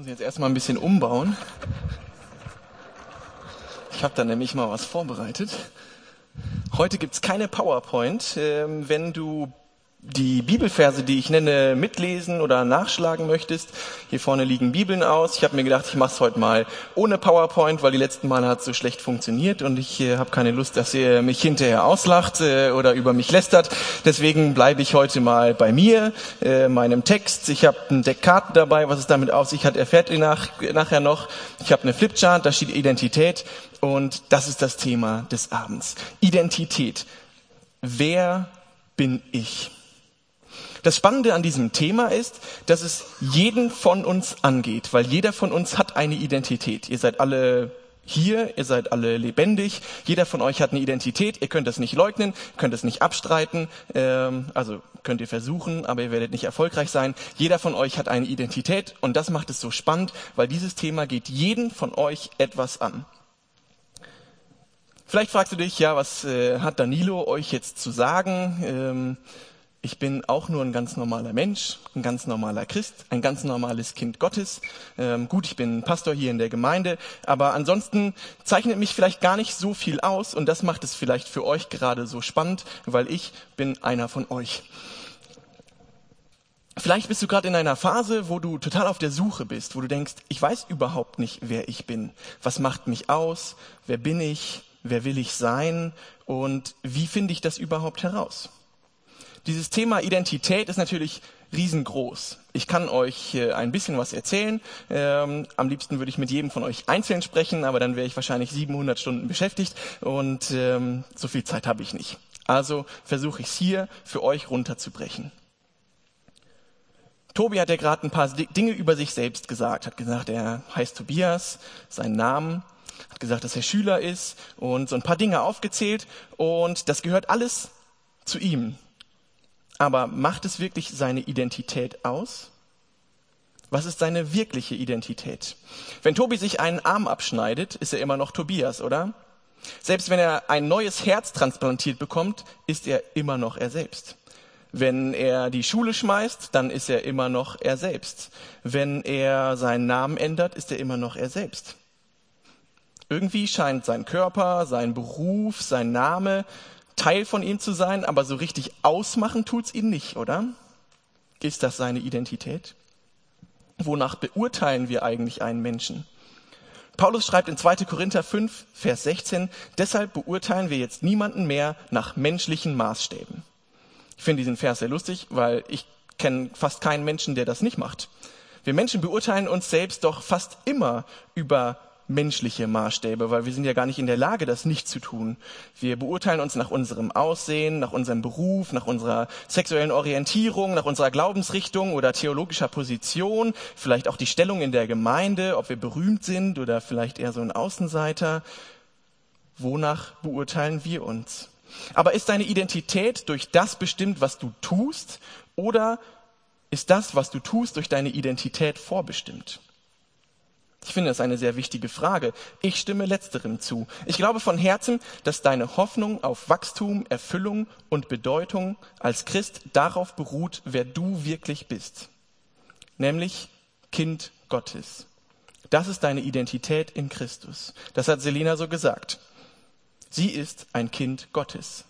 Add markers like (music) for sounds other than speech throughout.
muss jetzt erstmal ein bisschen umbauen. Ich habe da nämlich mal was vorbereitet. Heute gibt's keine PowerPoint. Ähm, wenn du die Bibelverse, die ich nenne, mitlesen oder nachschlagen möchtest. Hier vorne liegen Bibeln aus. Ich habe mir gedacht, ich mache es heute mal ohne PowerPoint, weil die letzten Male hat es so schlecht funktioniert und ich äh, habe keine Lust, dass ihr mich hinterher auslacht äh, oder über mich lästert. Deswegen bleibe ich heute mal bei mir, äh, meinem Text. Ich habe ein Deck Karten dabei. Was es damit auf sich hat, erfährt ihr nach, nachher noch. Ich habe eine Flipchart, da steht Identität und das ist das Thema des Abends. Identität. Wer bin ich? Das Spannende an diesem Thema ist, dass es jeden von uns angeht, weil jeder von uns hat eine Identität. Ihr seid alle hier, ihr seid alle lebendig, jeder von euch hat eine Identität, ihr könnt das nicht leugnen, könnt es nicht abstreiten, ähm, also könnt ihr versuchen, aber ihr werdet nicht erfolgreich sein. Jeder von euch hat eine Identität und das macht es so spannend, weil dieses Thema geht jeden von euch etwas an. Vielleicht fragst du dich, ja, was äh, hat Danilo euch jetzt zu sagen? Ähm, ich bin auch nur ein ganz normaler Mensch, ein ganz normaler Christ, ein ganz normales Kind Gottes. Ähm, gut, ich bin Pastor hier in der Gemeinde, aber ansonsten zeichnet mich vielleicht gar nicht so viel aus und das macht es vielleicht für euch gerade so spannend, weil ich bin einer von euch. Vielleicht bist du gerade in einer Phase, wo du total auf der Suche bist, wo du denkst, ich weiß überhaupt nicht, wer ich bin. Was macht mich aus? Wer bin ich? Wer will ich sein? Und wie finde ich das überhaupt heraus? Dieses Thema Identität ist natürlich riesengroß. Ich kann euch ein bisschen was erzählen. Ähm, am liebsten würde ich mit jedem von euch einzeln sprechen, aber dann wäre ich wahrscheinlich 700 Stunden beschäftigt und ähm, so viel Zeit habe ich nicht. Also versuche ich es hier für euch runterzubrechen. Tobi hat ja gerade ein paar Dinge über sich selbst gesagt, hat gesagt, er heißt Tobias, seinen Namen, hat gesagt, dass er Schüler ist und so ein paar Dinge aufgezählt und das gehört alles zu ihm. Aber macht es wirklich seine Identität aus? Was ist seine wirkliche Identität? Wenn Tobi sich einen Arm abschneidet, ist er immer noch Tobias, oder? Selbst wenn er ein neues Herz transplantiert bekommt, ist er immer noch er selbst. Wenn er die Schule schmeißt, dann ist er immer noch er selbst. Wenn er seinen Namen ändert, ist er immer noch er selbst. Irgendwie scheint sein Körper, sein Beruf, sein Name Teil von ihm zu sein, aber so richtig ausmachen tut's ihn nicht, oder? Ist das seine Identität? Wonach beurteilen wir eigentlich einen Menschen? Paulus schreibt in 2. Korinther 5, Vers 16, deshalb beurteilen wir jetzt niemanden mehr nach menschlichen Maßstäben. Ich finde diesen Vers sehr lustig, weil ich kenne fast keinen Menschen, der das nicht macht. Wir Menschen beurteilen uns selbst doch fast immer über menschliche Maßstäbe, weil wir sind ja gar nicht in der Lage, das nicht zu tun. Wir beurteilen uns nach unserem Aussehen, nach unserem Beruf, nach unserer sexuellen Orientierung, nach unserer Glaubensrichtung oder theologischer Position, vielleicht auch die Stellung in der Gemeinde, ob wir berühmt sind oder vielleicht eher so ein Außenseiter. Wonach beurteilen wir uns? Aber ist deine Identität durch das bestimmt, was du tust, oder ist das, was du tust, durch deine Identität vorbestimmt? Ich finde das eine sehr wichtige Frage. Ich stimme letzterem zu. Ich glaube von Herzen, dass deine Hoffnung auf Wachstum, Erfüllung und Bedeutung als Christ darauf beruht, wer du wirklich bist. Nämlich Kind Gottes. Das ist deine Identität in Christus. Das hat Selina so gesagt. Sie ist ein Kind Gottes.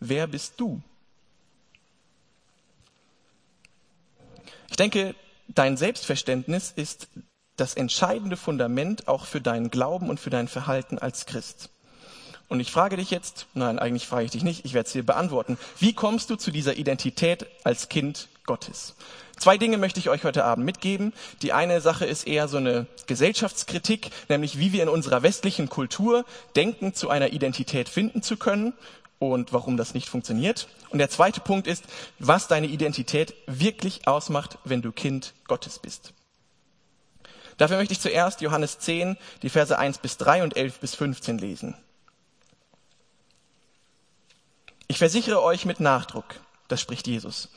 Wer bist du? Ich denke, dein Selbstverständnis ist das entscheidende Fundament auch für deinen Glauben und für dein Verhalten als Christ. Und ich frage dich jetzt, nein, eigentlich frage ich dich nicht, ich werde es dir beantworten. Wie kommst du zu dieser Identität als Kind Gottes? Zwei Dinge möchte ich euch heute Abend mitgeben. Die eine Sache ist eher so eine Gesellschaftskritik, nämlich wie wir in unserer westlichen Kultur denken, zu einer Identität finden zu können und warum das nicht funktioniert. Und der zweite Punkt ist, was deine Identität wirklich ausmacht, wenn du Kind Gottes bist. Dafür möchte ich zuerst Johannes 10, die Verse 1 bis 3 und 11 bis 15 lesen. Ich versichere euch mit Nachdruck, das spricht Jesus.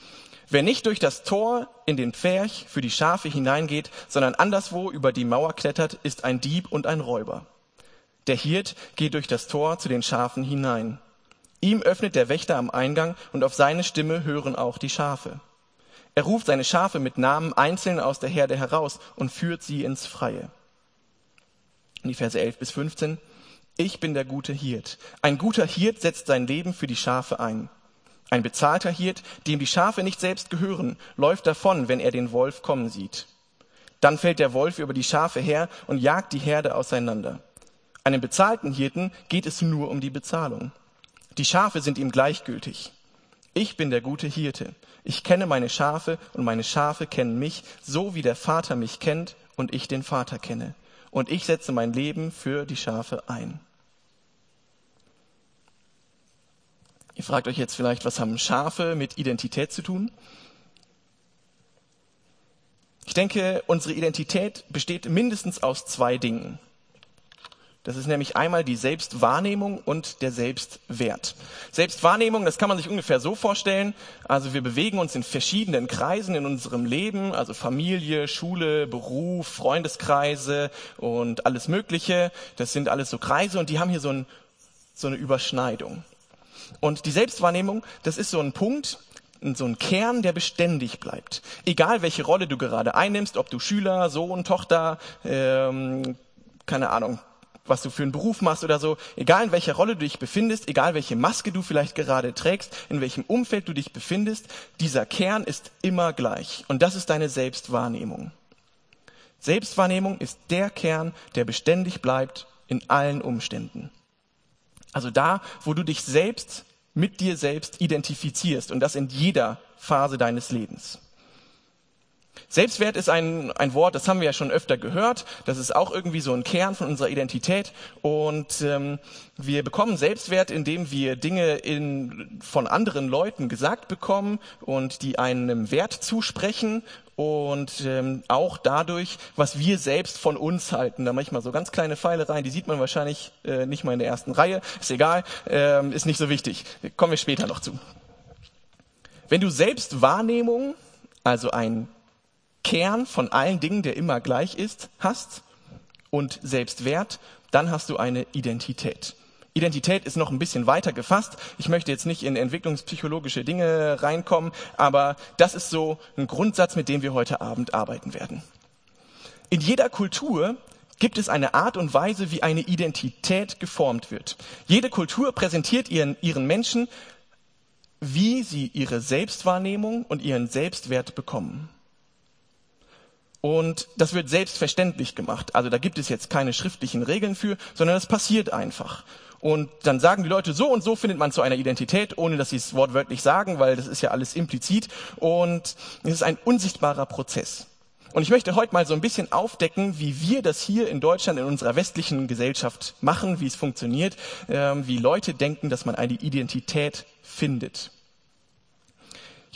Wer nicht durch das Tor in den Pferch für die Schafe hineingeht, sondern anderswo über die Mauer klettert, ist ein Dieb und ein Räuber. Der Hirt geht durch das Tor zu den Schafen hinein. Ihm öffnet der Wächter am Eingang und auf seine Stimme hören auch die Schafe. Er ruft seine Schafe mit Namen einzeln aus der Herde heraus und führt sie ins Freie. Die Verse 11 bis 15. Ich bin der gute Hirt. Ein guter Hirt setzt sein Leben für die Schafe ein. Ein bezahlter Hirt, dem die Schafe nicht selbst gehören, läuft davon, wenn er den Wolf kommen sieht. Dann fällt der Wolf über die Schafe her und jagt die Herde auseinander. Einem bezahlten Hirten geht es nur um die Bezahlung. Die Schafe sind ihm gleichgültig. Ich bin der gute Hirte. Ich kenne meine Schafe und meine Schafe kennen mich, so wie der Vater mich kennt und ich den Vater kenne. Und ich setze mein Leben für die Schafe ein. Ihr fragt euch jetzt vielleicht, was haben Schafe mit Identität zu tun? Ich denke, unsere Identität besteht mindestens aus zwei Dingen. Das ist nämlich einmal die Selbstwahrnehmung und der Selbstwert. Selbstwahrnehmung, das kann man sich ungefähr so vorstellen. Also wir bewegen uns in verschiedenen Kreisen in unserem Leben, also Familie, Schule, Beruf, Freundeskreise und alles Mögliche. Das sind alles so Kreise und die haben hier so, ein, so eine Überschneidung. Und die Selbstwahrnehmung, das ist so ein Punkt, so ein Kern, der beständig bleibt. Egal welche Rolle du gerade einnimmst, ob du Schüler, Sohn, Tochter, ähm, keine Ahnung, was du für einen Beruf machst oder so, egal in welcher Rolle du dich befindest, egal welche Maske du vielleicht gerade trägst, in welchem Umfeld du dich befindest, dieser Kern ist immer gleich. Und das ist deine Selbstwahrnehmung. Selbstwahrnehmung ist der Kern, der beständig bleibt in allen Umständen. Also da, wo du dich selbst mit dir selbst identifizierst und das in jeder Phase deines Lebens. Selbstwert ist ein, ein Wort, das haben wir ja schon öfter gehört. Das ist auch irgendwie so ein Kern von unserer Identität. Und ähm, wir bekommen Selbstwert, indem wir Dinge in, von anderen Leuten gesagt bekommen und die einem Wert zusprechen und ähm, auch dadurch, was wir selbst von uns halten. Da manchmal so ganz kleine Pfeile rein, die sieht man wahrscheinlich äh, nicht mal in der ersten Reihe. Ist egal, ähm, ist nicht so wichtig. Kommen wir später noch zu. Wenn du Selbstwahrnehmung, also ein Kern von allen Dingen, der immer gleich ist, hast und Selbstwert, dann hast du eine Identität. Identität ist noch ein bisschen weiter gefasst. Ich möchte jetzt nicht in entwicklungspsychologische Dinge reinkommen, aber das ist so ein Grundsatz, mit dem wir heute Abend arbeiten werden. In jeder Kultur gibt es eine Art und Weise, wie eine Identität geformt wird. Jede Kultur präsentiert ihren, ihren Menschen, wie sie ihre Selbstwahrnehmung und ihren Selbstwert bekommen. Und das wird selbstverständlich gemacht. Also da gibt es jetzt keine schriftlichen Regeln für, sondern das passiert einfach. Und dann sagen die Leute, so und so findet man zu einer Identität, ohne dass sie es wortwörtlich sagen, weil das ist ja alles implizit. Und es ist ein unsichtbarer Prozess. Und ich möchte heute mal so ein bisschen aufdecken, wie wir das hier in Deutschland in unserer westlichen Gesellschaft machen, wie es funktioniert, ähm, wie Leute denken, dass man eine Identität findet.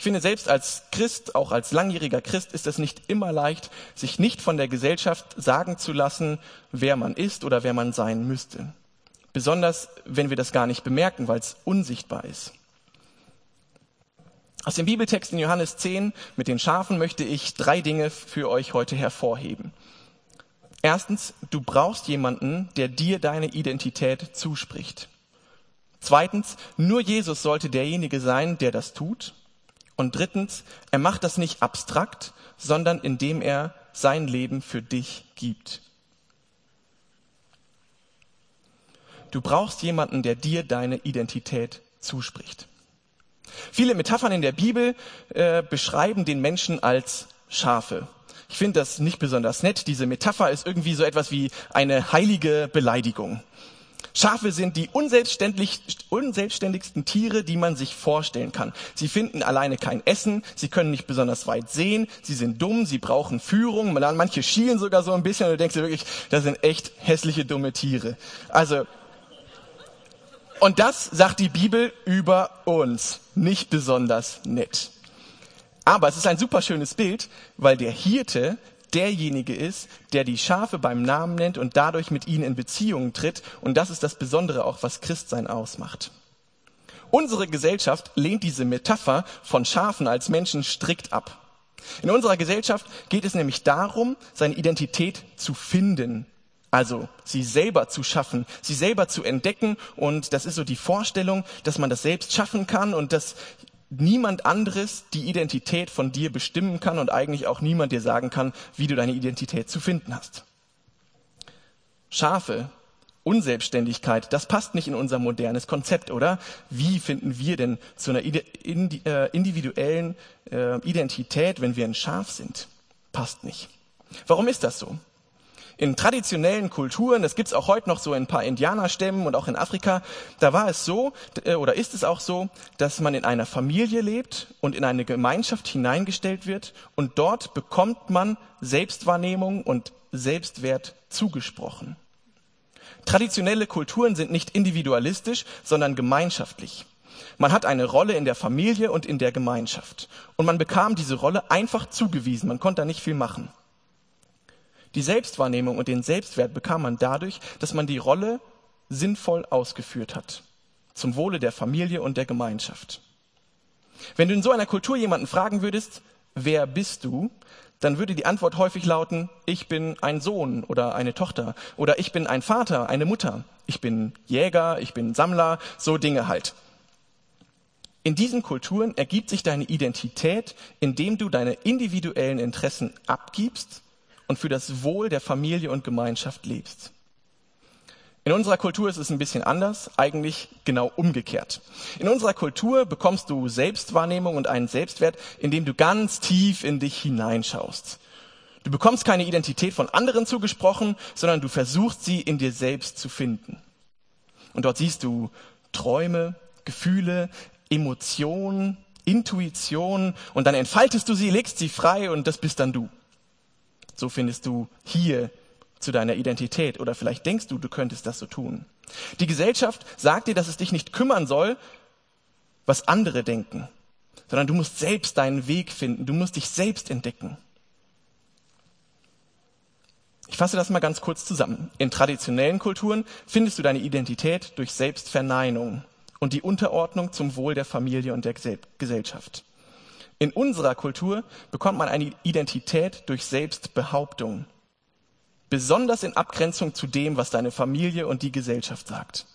Ich finde, selbst als Christ, auch als langjähriger Christ, ist es nicht immer leicht, sich nicht von der Gesellschaft sagen zu lassen, wer man ist oder wer man sein müsste. Besonders, wenn wir das gar nicht bemerken, weil es unsichtbar ist. Aus dem Bibeltext in Johannes 10 mit den Schafen möchte ich drei Dinge für euch heute hervorheben. Erstens, du brauchst jemanden, der dir deine Identität zuspricht. Zweitens, nur Jesus sollte derjenige sein, der das tut. Und drittens, er macht das nicht abstrakt, sondern indem er sein Leben für dich gibt. Du brauchst jemanden, der dir deine Identität zuspricht. Viele Metaphern in der Bibel äh, beschreiben den Menschen als Schafe. Ich finde das nicht besonders nett. Diese Metapher ist irgendwie so etwas wie eine heilige Beleidigung. Schafe sind die unselbstständig, unselbstständigsten Tiere, die man sich vorstellen kann. Sie finden alleine kein Essen, sie können nicht besonders weit sehen, sie sind dumm, sie brauchen Führung, manche schielen sogar so ein bisschen und du denkst dir wirklich, das sind echt hässliche, dumme Tiere. Also, und das sagt die Bibel über uns. Nicht besonders nett. Aber es ist ein super schönes Bild, weil der Hirte derjenige ist, der die Schafe beim Namen nennt und dadurch mit ihnen in Beziehungen tritt. Und das ist das Besondere auch, was Christsein ausmacht. Unsere Gesellschaft lehnt diese Metapher von Schafen als Menschen strikt ab. In unserer Gesellschaft geht es nämlich darum, seine Identität zu finden, also sie selber zu schaffen, sie selber zu entdecken. Und das ist so die Vorstellung, dass man das selbst schaffen kann und dass niemand anderes die Identität von dir bestimmen kann und eigentlich auch niemand dir sagen kann, wie du deine Identität zu finden hast. Schafe, Unselbstständigkeit, das passt nicht in unser modernes Konzept, oder? Wie finden wir denn zu einer äh, individuellen äh, Identität, wenn wir ein Schaf sind? Passt nicht. Warum ist das so? In traditionellen Kulturen, das gibt's auch heute noch so in ein paar Indianerstämmen und auch in Afrika, da war es so äh, oder ist es auch so, dass man in einer Familie lebt und in eine Gemeinschaft hineingestellt wird und dort bekommt man Selbstwahrnehmung und Selbstwert zugesprochen. Traditionelle Kulturen sind nicht individualistisch, sondern gemeinschaftlich. Man hat eine Rolle in der Familie und in der Gemeinschaft. Und man bekam diese Rolle einfach zugewiesen. Man konnte da nicht viel machen. Die Selbstwahrnehmung und den Selbstwert bekam man dadurch, dass man die Rolle sinnvoll ausgeführt hat. Zum Wohle der Familie und der Gemeinschaft. Wenn du in so einer Kultur jemanden fragen würdest, wer bist du, dann würde die Antwort häufig lauten, ich bin ein Sohn oder eine Tochter oder ich bin ein Vater, eine Mutter, ich bin Jäger, ich bin Sammler, so Dinge halt. In diesen Kulturen ergibt sich deine Identität, indem du deine individuellen Interessen abgibst und für das Wohl der Familie und Gemeinschaft lebst. In unserer Kultur ist es ein bisschen anders, eigentlich genau umgekehrt. In unserer Kultur bekommst du Selbstwahrnehmung und einen Selbstwert, indem du ganz tief in dich hineinschaust. Du bekommst keine Identität von anderen zugesprochen, sondern du versuchst sie in dir selbst zu finden. Und dort siehst du Träume, Gefühle, Emotionen, Intuition und dann entfaltest du sie, legst sie frei und das bist dann du. So findest du hier zu deiner Identität oder vielleicht denkst du, du könntest das so tun. Die Gesellschaft sagt dir, dass es dich nicht kümmern soll, was andere denken, sondern du musst selbst deinen Weg finden, du musst dich selbst entdecken. Ich fasse das mal ganz kurz zusammen. In traditionellen Kulturen findest du deine Identität durch Selbstverneinung und die Unterordnung zum Wohl der Familie und der Gesellschaft. In unserer Kultur bekommt man eine Identität durch Selbstbehauptung besonders in Abgrenzung zu dem, was deine Familie und die Gesellschaft sagt.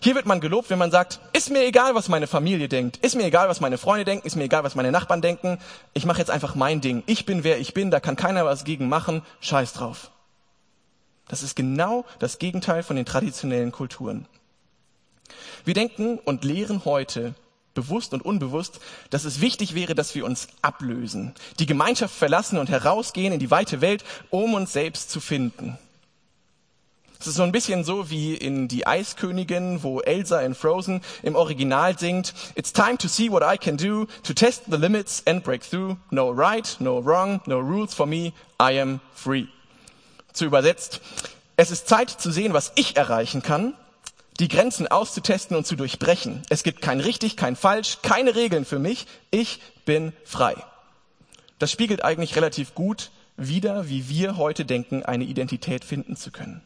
Hier wird man gelobt, wenn man sagt, ist mir egal, was meine Familie denkt, ist mir egal, was meine Freunde denken, ist mir egal, was meine Nachbarn denken, ich mache jetzt einfach mein Ding. Ich bin, wer ich bin, da kann keiner was gegen machen, scheiß drauf. Das ist genau das Gegenteil von den traditionellen Kulturen. Wir denken und lehren heute, bewusst und unbewusst, dass es wichtig wäre, dass wir uns ablösen, die Gemeinschaft verlassen und herausgehen in die weite Welt, um uns selbst zu finden. Es ist so ein bisschen so wie in Die Eiskönigin, wo Elsa in Frozen im Original singt, It's time to see what I can do, to test the limits and break through. No right, no wrong, no rules for me, I am free. Zu übersetzt, es ist Zeit zu sehen, was ich erreichen kann die Grenzen auszutesten und zu durchbrechen. Es gibt kein richtig, kein falsch, keine Regeln für mich. Ich bin frei. Das spiegelt eigentlich relativ gut wider, wie wir heute denken, eine Identität finden zu können.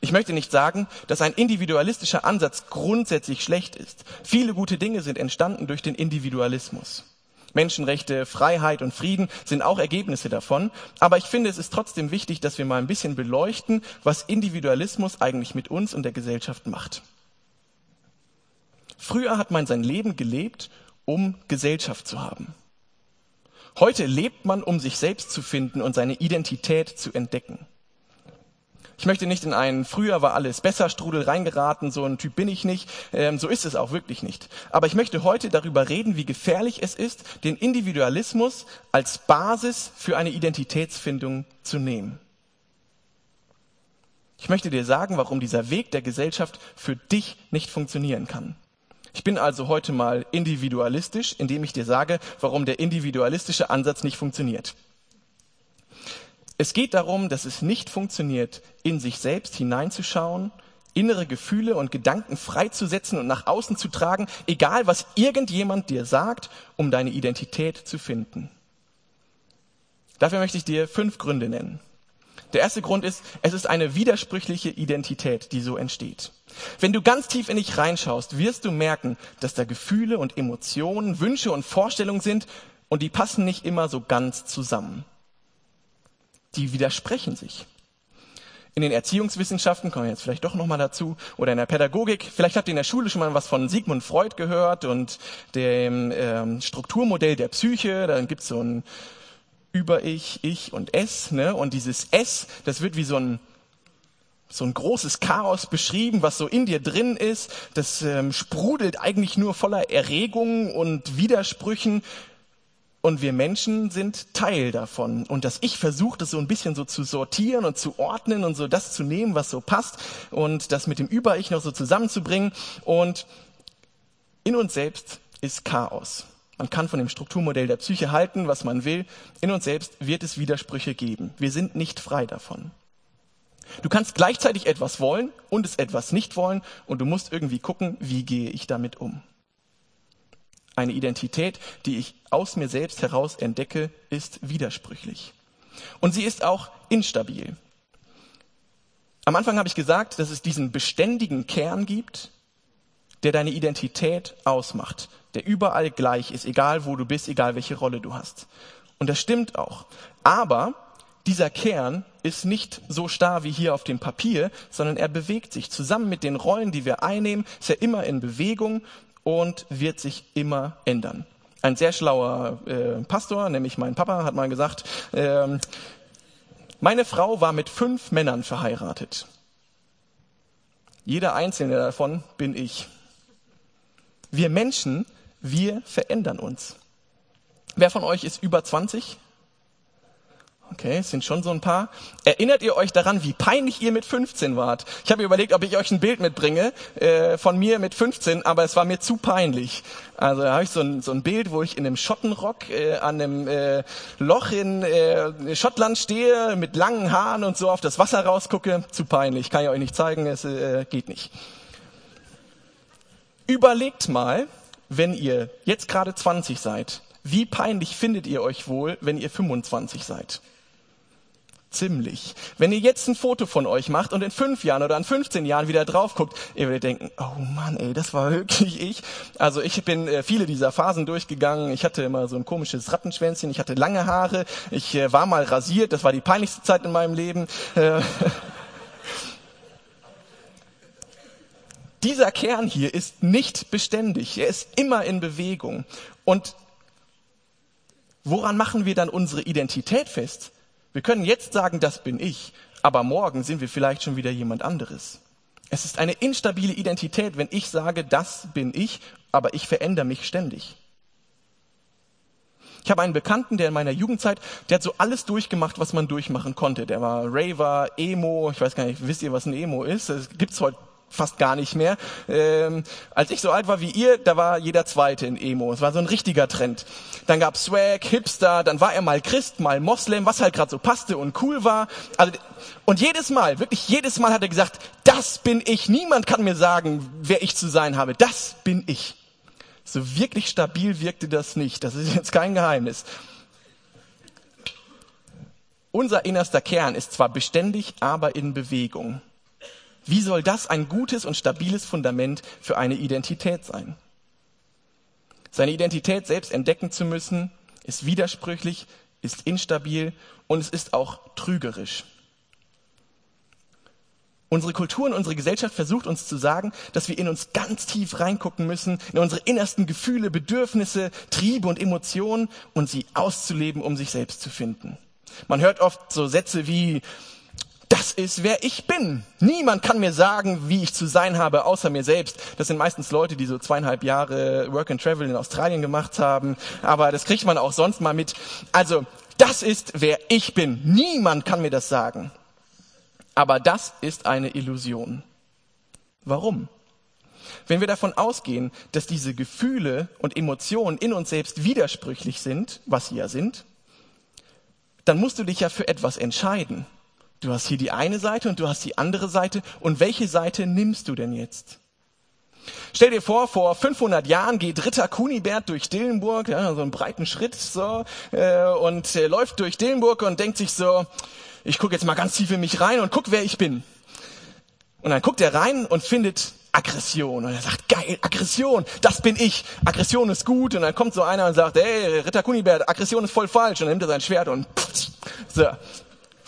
Ich möchte nicht sagen, dass ein individualistischer Ansatz grundsätzlich schlecht ist. Viele gute Dinge sind entstanden durch den Individualismus. Menschenrechte, Freiheit und Frieden sind auch Ergebnisse davon. Aber ich finde, es ist trotzdem wichtig, dass wir mal ein bisschen beleuchten, was Individualismus eigentlich mit uns und der Gesellschaft macht. Früher hat man sein Leben gelebt, um Gesellschaft zu haben. Heute lebt man, um sich selbst zu finden und seine Identität zu entdecken. Ich möchte nicht in einen früher war alles besser Strudel reingeraten, so ein Typ bin ich nicht. Ähm, so ist es auch wirklich nicht. Aber ich möchte heute darüber reden, wie gefährlich es ist, den Individualismus als Basis für eine Identitätsfindung zu nehmen. Ich möchte dir sagen, warum dieser Weg der Gesellschaft für dich nicht funktionieren kann. Ich bin also heute mal individualistisch, indem ich dir sage, warum der individualistische Ansatz nicht funktioniert. Es geht darum, dass es nicht funktioniert, in sich selbst hineinzuschauen, innere Gefühle und Gedanken freizusetzen und nach außen zu tragen, egal was irgendjemand dir sagt, um deine Identität zu finden. Dafür möchte ich dir fünf Gründe nennen. Der erste Grund ist, es ist eine widersprüchliche Identität, die so entsteht. Wenn du ganz tief in dich reinschaust, wirst du merken, dass da Gefühle und Emotionen, Wünsche und Vorstellungen sind und die passen nicht immer so ganz zusammen die widersprechen sich. In den Erziehungswissenschaften kommen wir jetzt vielleicht doch nochmal dazu oder in der Pädagogik. Vielleicht habt ihr in der Schule schon mal was von Sigmund Freud gehört und dem ähm, Strukturmodell der Psyche. Dann gibt's so ein Über-Ich, Ich und Es. Ne? Und dieses Es, das wird wie so ein so ein großes Chaos beschrieben, was so in dir drin ist. Das ähm, sprudelt eigentlich nur voller Erregungen und Widersprüchen. Und wir Menschen sind Teil davon. Und dass Ich versucht, das so ein bisschen so zu sortieren und zu ordnen und so das zu nehmen, was so passt und das mit dem Über-Ich noch so zusammenzubringen. Und in uns selbst ist Chaos. Man kann von dem Strukturmodell der Psyche halten, was man will. In uns selbst wird es Widersprüche geben. Wir sind nicht frei davon. Du kannst gleichzeitig etwas wollen und es etwas nicht wollen und du musst irgendwie gucken, wie gehe ich damit um. Eine Identität, die ich aus mir selbst heraus entdecke, ist widersprüchlich. Und sie ist auch instabil. Am Anfang habe ich gesagt, dass es diesen beständigen Kern gibt, der deine Identität ausmacht, der überall gleich ist, egal wo du bist, egal welche Rolle du hast. Und das stimmt auch. Aber dieser Kern ist nicht so starr wie hier auf dem Papier, sondern er bewegt sich. Zusammen mit den Rollen, die wir einnehmen, ist er immer in Bewegung und wird sich immer ändern. Ein sehr schlauer äh, Pastor, nämlich mein Papa, hat mal gesagt, äh, meine Frau war mit fünf Männern verheiratet. Jeder einzelne davon bin ich. Wir Menschen, wir verändern uns. Wer von euch ist über 20? Okay, es sind schon so ein paar. Erinnert ihr euch daran, wie peinlich ihr mit 15 wart? Ich habe überlegt, ob ich euch ein Bild mitbringe äh, von mir mit 15, aber es war mir zu peinlich. Also da habe ich so ein, so ein Bild, wo ich in einem Schottenrock äh, an einem äh, Loch in äh, Schottland stehe, mit langen Haaren und so auf das Wasser rausgucke. Zu peinlich, kann ich euch nicht zeigen, es äh, geht nicht. Überlegt mal, wenn ihr jetzt gerade 20 seid, wie peinlich findet ihr euch wohl, wenn ihr 25 seid? Ziemlich. Wenn ihr jetzt ein Foto von euch macht und in fünf Jahren oder in 15 Jahren wieder drauf guckt, ihr werdet denken, oh Mann, ey, das war (laughs) wirklich ich. Also ich bin äh, viele dieser Phasen durchgegangen. Ich hatte immer so ein komisches Rattenschwänzchen, ich hatte lange Haare, ich äh, war mal rasiert, das war die peinlichste Zeit in meinem Leben. Äh, (laughs) Dieser Kern hier ist nicht beständig, er ist immer in Bewegung. Und woran machen wir dann unsere Identität fest? Wir können jetzt sagen, das bin ich, aber morgen sind wir vielleicht schon wieder jemand anderes. Es ist eine instabile Identität, wenn ich sage, das bin ich, aber ich verändere mich ständig. Ich habe einen Bekannten, der in meiner Jugendzeit, der hat so alles durchgemacht, was man durchmachen konnte. Der war Raver, Emo, ich weiß gar nicht, wisst ihr, was ein Emo ist? Das gibt's heute fast gar nicht mehr. Ähm, als ich so alt war wie ihr, da war jeder Zweite in Emo. Es war so ein richtiger Trend. Dann gab's Swag, Hipster, dann war er mal Christ, mal Moslem, was halt gerade so passte und cool war. Also, und jedes Mal, wirklich jedes Mal hat er gesagt, das bin ich. Niemand kann mir sagen, wer ich zu sein habe. Das bin ich. So wirklich stabil wirkte das nicht. Das ist jetzt kein Geheimnis. Unser innerster Kern ist zwar beständig, aber in Bewegung. Wie soll das ein gutes und stabiles Fundament für eine Identität sein? Seine Identität selbst entdecken zu müssen, ist widersprüchlich, ist instabil und es ist auch trügerisch. Unsere Kultur und unsere Gesellschaft versucht uns zu sagen, dass wir in uns ganz tief reingucken müssen, in unsere innersten Gefühle, Bedürfnisse, Triebe und Emotionen und sie auszuleben, um sich selbst zu finden. Man hört oft so Sätze wie, das ist, wer ich bin. Niemand kann mir sagen, wie ich zu sein habe, außer mir selbst. Das sind meistens Leute, die so zweieinhalb Jahre Work and Travel in Australien gemacht haben. Aber das kriegt man auch sonst mal mit. Also, das ist, wer ich bin. Niemand kann mir das sagen. Aber das ist eine Illusion. Warum? Wenn wir davon ausgehen, dass diese Gefühle und Emotionen in uns selbst widersprüchlich sind, was sie ja sind, dann musst du dich ja für etwas entscheiden. Du hast hier die eine Seite und du hast die andere Seite. Und welche Seite nimmst du denn jetzt? Stell dir vor, vor 500 Jahren geht Ritter Kunibert durch Dillenburg, ja, so einen breiten Schritt so, äh, und äh, läuft durch Dillenburg und denkt sich so, ich gucke jetzt mal ganz tief in mich rein und guck, wer ich bin. Und dann guckt er rein und findet Aggression. Und er sagt, geil, Aggression, das bin ich. Aggression ist gut. Und dann kommt so einer und sagt, hey, Ritter Kunibert, Aggression ist voll falsch. Und dann nimmt er sein Schwert und pff, so,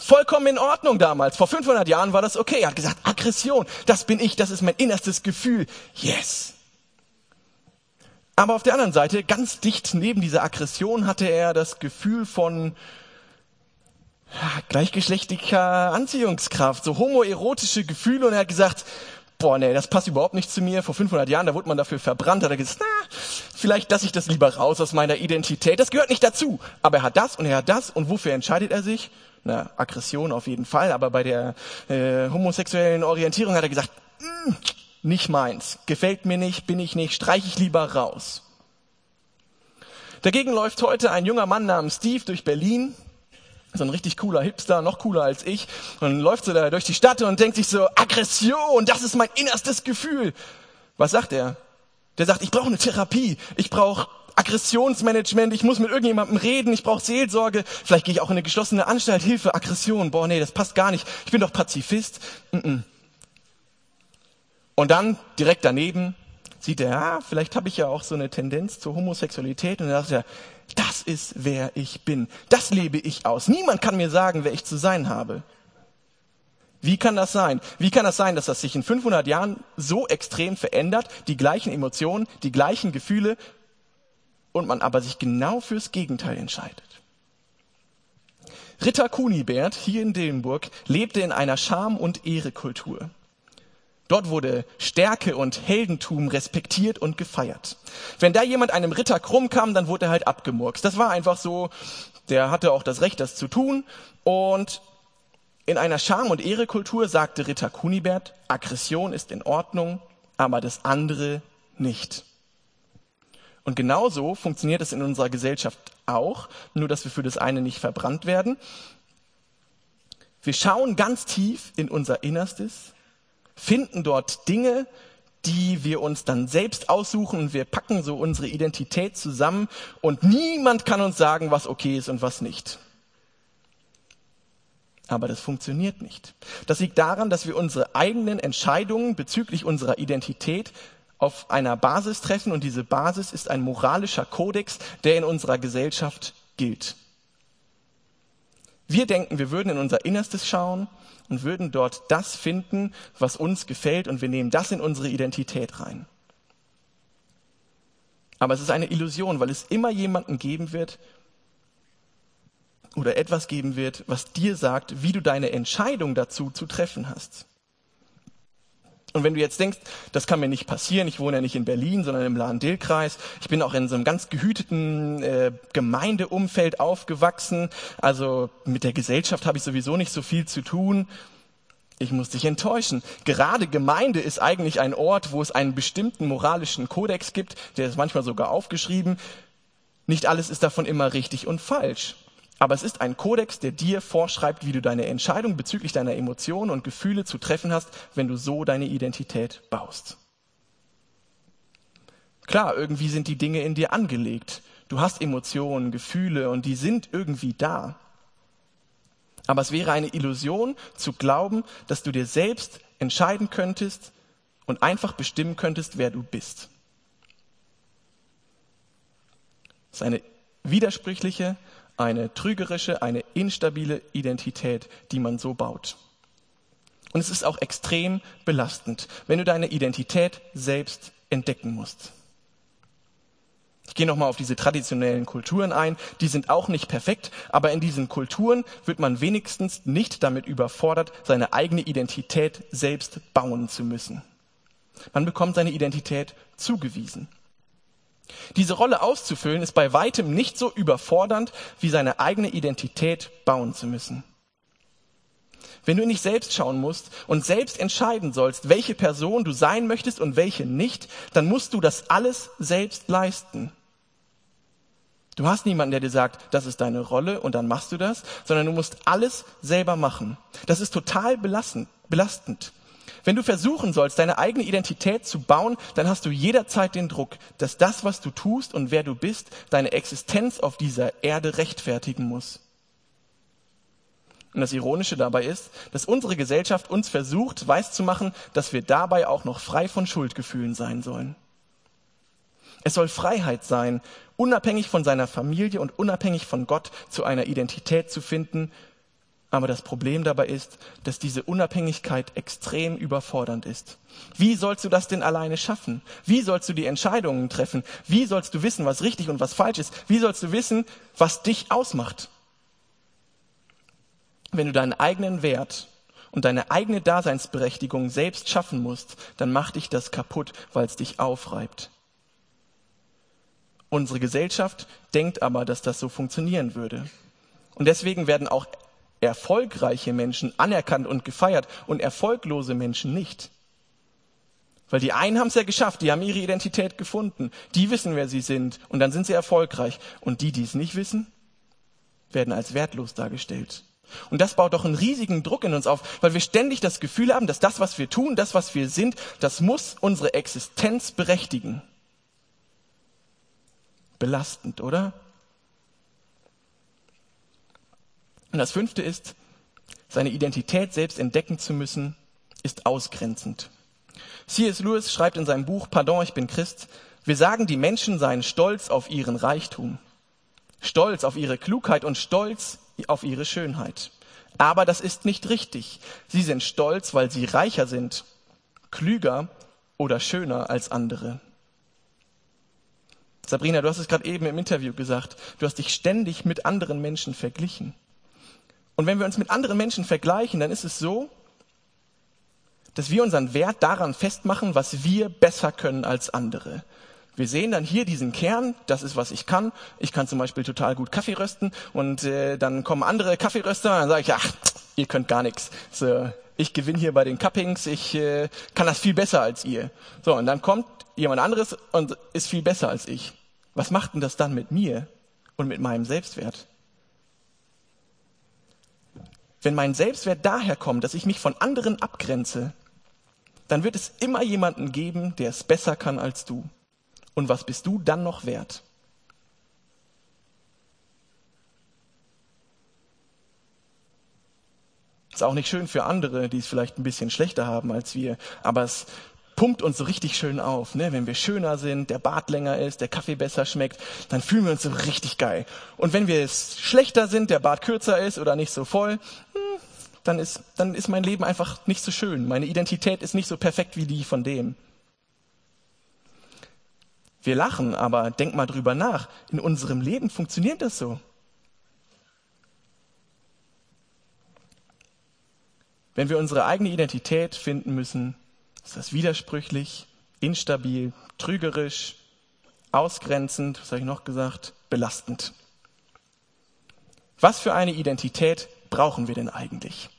Vollkommen in Ordnung damals. Vor 500 Jahren war das okay. Er hat gesagt, Aggression, das bin ich, das ist mein innerstes Gefühl. Yes. Aber auf der anderen Seite, ganz dicht neben dieser Aggression, hatte er das Gefühl von gleichgeschlechtlicher Anziehungskraft, so homoerotische Gefühle und er hat gesagt, boah, nee, das passt überhaupt nicht zu mir. Vor 500 Jahren, da wurde man dafür verbrannt, hat er gesagt, na, vielleicht lasse ich das lieber raus aus meiner Identität. Das gehört nicht dazu. Aber er hat das und er hat das und wofür entscheidet er sich? Na, Aggression auf jeden Fall, aber bei der äh, homosexuellen Orientierung hat er gesagt, mm, nicht meins, gefällt mir nicht, bin ich nicht, streiche ich lieber raus. Dagegen läuft heute ein junger Mann namens Steve durch Berlin, so ein richtig cooler Hipster, noch cooler als ich, und läuft so da durch die Stadt und denkt sich so, Aggression, das ist mein innerstes Gefühl. Was sagt er? Der sagt, ich brauche eine Therapie, ich brauche Aggressionsmanagement, ich muss mit irgendjemandem reden, ich brauche Seelsorge, vielleicht gehe ich auch in eine geschlossene Anstalt, Hilfe, Aggression, boah nee, das passt gar nicht, ich bin doch Pazifist. Und dann direkt daneben sieht er, ah, vielleicht habe ich ja auch so eine Tendenz zur Homosexualität und dann sagt er, das ist wer ich bin. Das lebe ich aus. Niemand kann mir sagen, wer ich zu sein habe. Wie kann das sein? Wie kann das sein, dass das sich in 500 Jahren so extrem verändert, die gleichen Emotionen, die gleichen Gefühle und man aber sich genau fürs Gegenteil entscheidet? Ritter Kunibert hier in Dillenburg lebte in einer Scham- und Ehrekultur. Dort wurde Stärke und Heldentum respektiert und gefeiert. Wenn da jemand einem Ritter krumm kam, dann wurde er halt abgemurkst. Das war einfach so, der hatte auch das Recht, das zu tun. Und in einer Scham- und Ehrekultur sagte Ritter Kunibert, Aggression ist in Ordnung, aber das andere nicht. Und genauso funktioniert es in unserer Gesellschaft auch, nur dass wir für das eine nicht verbrannt werden. Wir schauen ganz tief in unser Innerstes finden dort Dinge, die wir uns dann selbst aussuchen und wir packen so unsere Identität zusammen und niemand kann uns sagen, was okay ist und was nicht. Aber das funktioniert nicht. Das liegt daran, dass wir unsere eigenen Entscheidungen bezüglich unserer Identität auf einer Basis treffen und diese Basis ist ein moralischer Kodex, der in unserer Gesellschaft gilt. Wir denken, wir würden in unser Innerstes schauen und würden dort das finden, was uns gefällt und wir nehmen das in unsere Identität rein. Aber es ist eine Illusion, weil es immer jemanden geben wird oder etwas geben wird, was dir sagt, wie du deine Entscheidung dazu zu treffen hast. Und wenn du jetzt denkst, das kann mir nicht passieren, ich wohne ja nicht in Berlin, sondern im Lahn-Dill-Kreis, ich bin auch in so einem ganz gehüteten äh, Gemeindeumfeld aufgewachsen, also mit der Gesellschaft habe ich sowieso nicht so viel zu tun. Ich muss dich enttäuschen. Gerade Gemeinde ist eigentlich ein Ort, wo es einen bestimmten moralischen Kodex gibt, der ist manchmal sogar aufgeschrieben. Nicht alles ist davon immer richtig und falsch. Aber es ist ein Kodex, der dir vorschreibt, wie du deine Entscheidung bezüglich deiner Emotionen und Gefühle zu treffen hast, wenn du so deine Identität baust. Klar, irgendwie sind die Dinge in dir angelegt. Du hast Emotionen, Gefühle und die sind irgendwie da. Aber es wäre eine Illusion zu glauben, dass du dir selbst entscheiden könntest und einfach bestimmen könntest, wer du bist. Das ist eine widersprüchliche, eine trügerische, eine instabile Identität, die man so baut. Und es ist auch extrem belastend, wenn du deine Identität selbst entdecken musst. Ich gehe nochmal auf diese traditionellen Kulturen ein. Die sind auch nicht perfekt, aber in diesen Kulturen wird man wenigstens nicht damit überfordert, seine eigene Identität selbst bauen zu müssen. Man bekommt seine Identität zugewiesen. Diese Rolle auszufüllen ist bei weitem nicht so überfordernd, wie seine eigene Identität bauen zu müssen. Wenn du nicht selbst schauen musst und selbst entscheiden sollst, welche Person du sein möchtest und welche nicht, dann musst du das alles selbst leisten. Du hast niemanden, der dir sagt, das ist deine Rolle und dann machst du das, sondern du musst alles selber machen. Das ist total belastend. Wenn du versuchen sollst, deine eigene Identität zu bauen, dann hast du jederzeit den Druck, dass das, was du tust und wer du bist, deine Existenz auf dieser Erde rechtfertigen muss. Und das Ironische dabei ist, dass unsere Gesellschaft uns versucht, weiszumachen, dass wir dabei auch noch frei von Schuldgefühlen sein sollen. Es soll Freiheit sein, unabhängig von seiner Familie und unabhängig von Gott zu einer Identität zu finden, Aber das Problem dabei ist, dass diese Unabhängigkeit extrem überfordernd ist. Wie sollst du das denn alleine schaffen? Wie sollst du die Entscheidungen treffen? Wie sollst du wissen, was richtig und was falsch ist? Wie sollst du wissen, was dich ausmacht? Wenn du deinen eigenen Wert und deine eigene Daseinsberechtigung selbst schaffen musst, dann macht dich das kaputt, weil es dich aufreibt. Unsere Gesellschaft denkt aber, dass das so funktionieren würde. Und deswegen werden auch erfolgreiche Menschen anerkannt und gefeiert und erfolglose Menschen nicht. Weil die einen haben es ja geschafft, die haben ihre Identität gefunden, die wissen, wer sie sind und dann sind sie erfolgreich. Und die, die es nicht wissen, werden als wertlos dargestellt. Und das baut doch einen riesigen Druck in uns auf, weil wir ständig das Gefühl haben, dass das, was wir tun, das, was wir sind, das muss unsere Existenz berechtigen. Belastend, oder? Und das fünfte ist, seine Identität selbst entdecken zu müssen, ist ausgrenzend. C.S. Lewis schreibt in seinem Buch Pardon, ich bin Christ, wir sagen, die Menschen seien stolz auf ihren Reichtum, stolz auf ihre Klugheit und stolz auf ihre Schönheit. Aber das ist nicht richtig. Sie sind stolz, weil sie reicher sind, klüger oder schöner als andere. Sabrina, du hast es gerade eben im Interview gesagt, du hast dich ständig mit anderen Menschen verglichen. Und wenn wir uns mit anderen Menschen vergleichen, dann ist es so, dass wir unseren Wert daran festmachen, was wir besser können als andere. Wir sehen dann hier diesen Kern, das ist, was ich kann. Ich kann zum Beispiel total gut Kaffee rösten und äh, dann kommen andere Kaffeeröster und dann sage ich, ach, ihr könnt gar nichts. So, ich gewinne hier bei den Cuppings, ich äh, kann das viel besser als ihr. So, und dann kommt jemand anderes und ist viel besser als ich. Was macht denn das dann mit mir und mit meinem Selbstwert? Wenn mein Selbstwert daher kommt, dass ich mich von anderen abgrenze, dann wird es immer jemanden geben, der es besser kann als du. Und was bist du dann noch wert? Ist auch nicht schön für andere, die es vielleicht ein bisschen schlechter haben als wir, aber es pumpt uns so richtig schön auf. Ne? Wenn wir schöner sind, der Bart länger ist, der Kaffee besser schmeckt, dann fühlen wir uns so richtig geil. Und wenn wir schlechter sind, der Bart kürzer ist oder nicht so voll, hm, dann ist, dann ist mein Leben einfach nicht so schön. Meine Identität ist nicht so perfekt wie die von dem. Wir lachen, aber denk mal drüber nach. In unserem Leben funktioniert das so. Wenn wir unsere eigene Identität finden müssen, ist das widersprüchlich, instabil, trügerisch, ausgrenzend, was habe ich noch gesagt, belastend. Was für eine Identität brauchen wir denn eigentlich?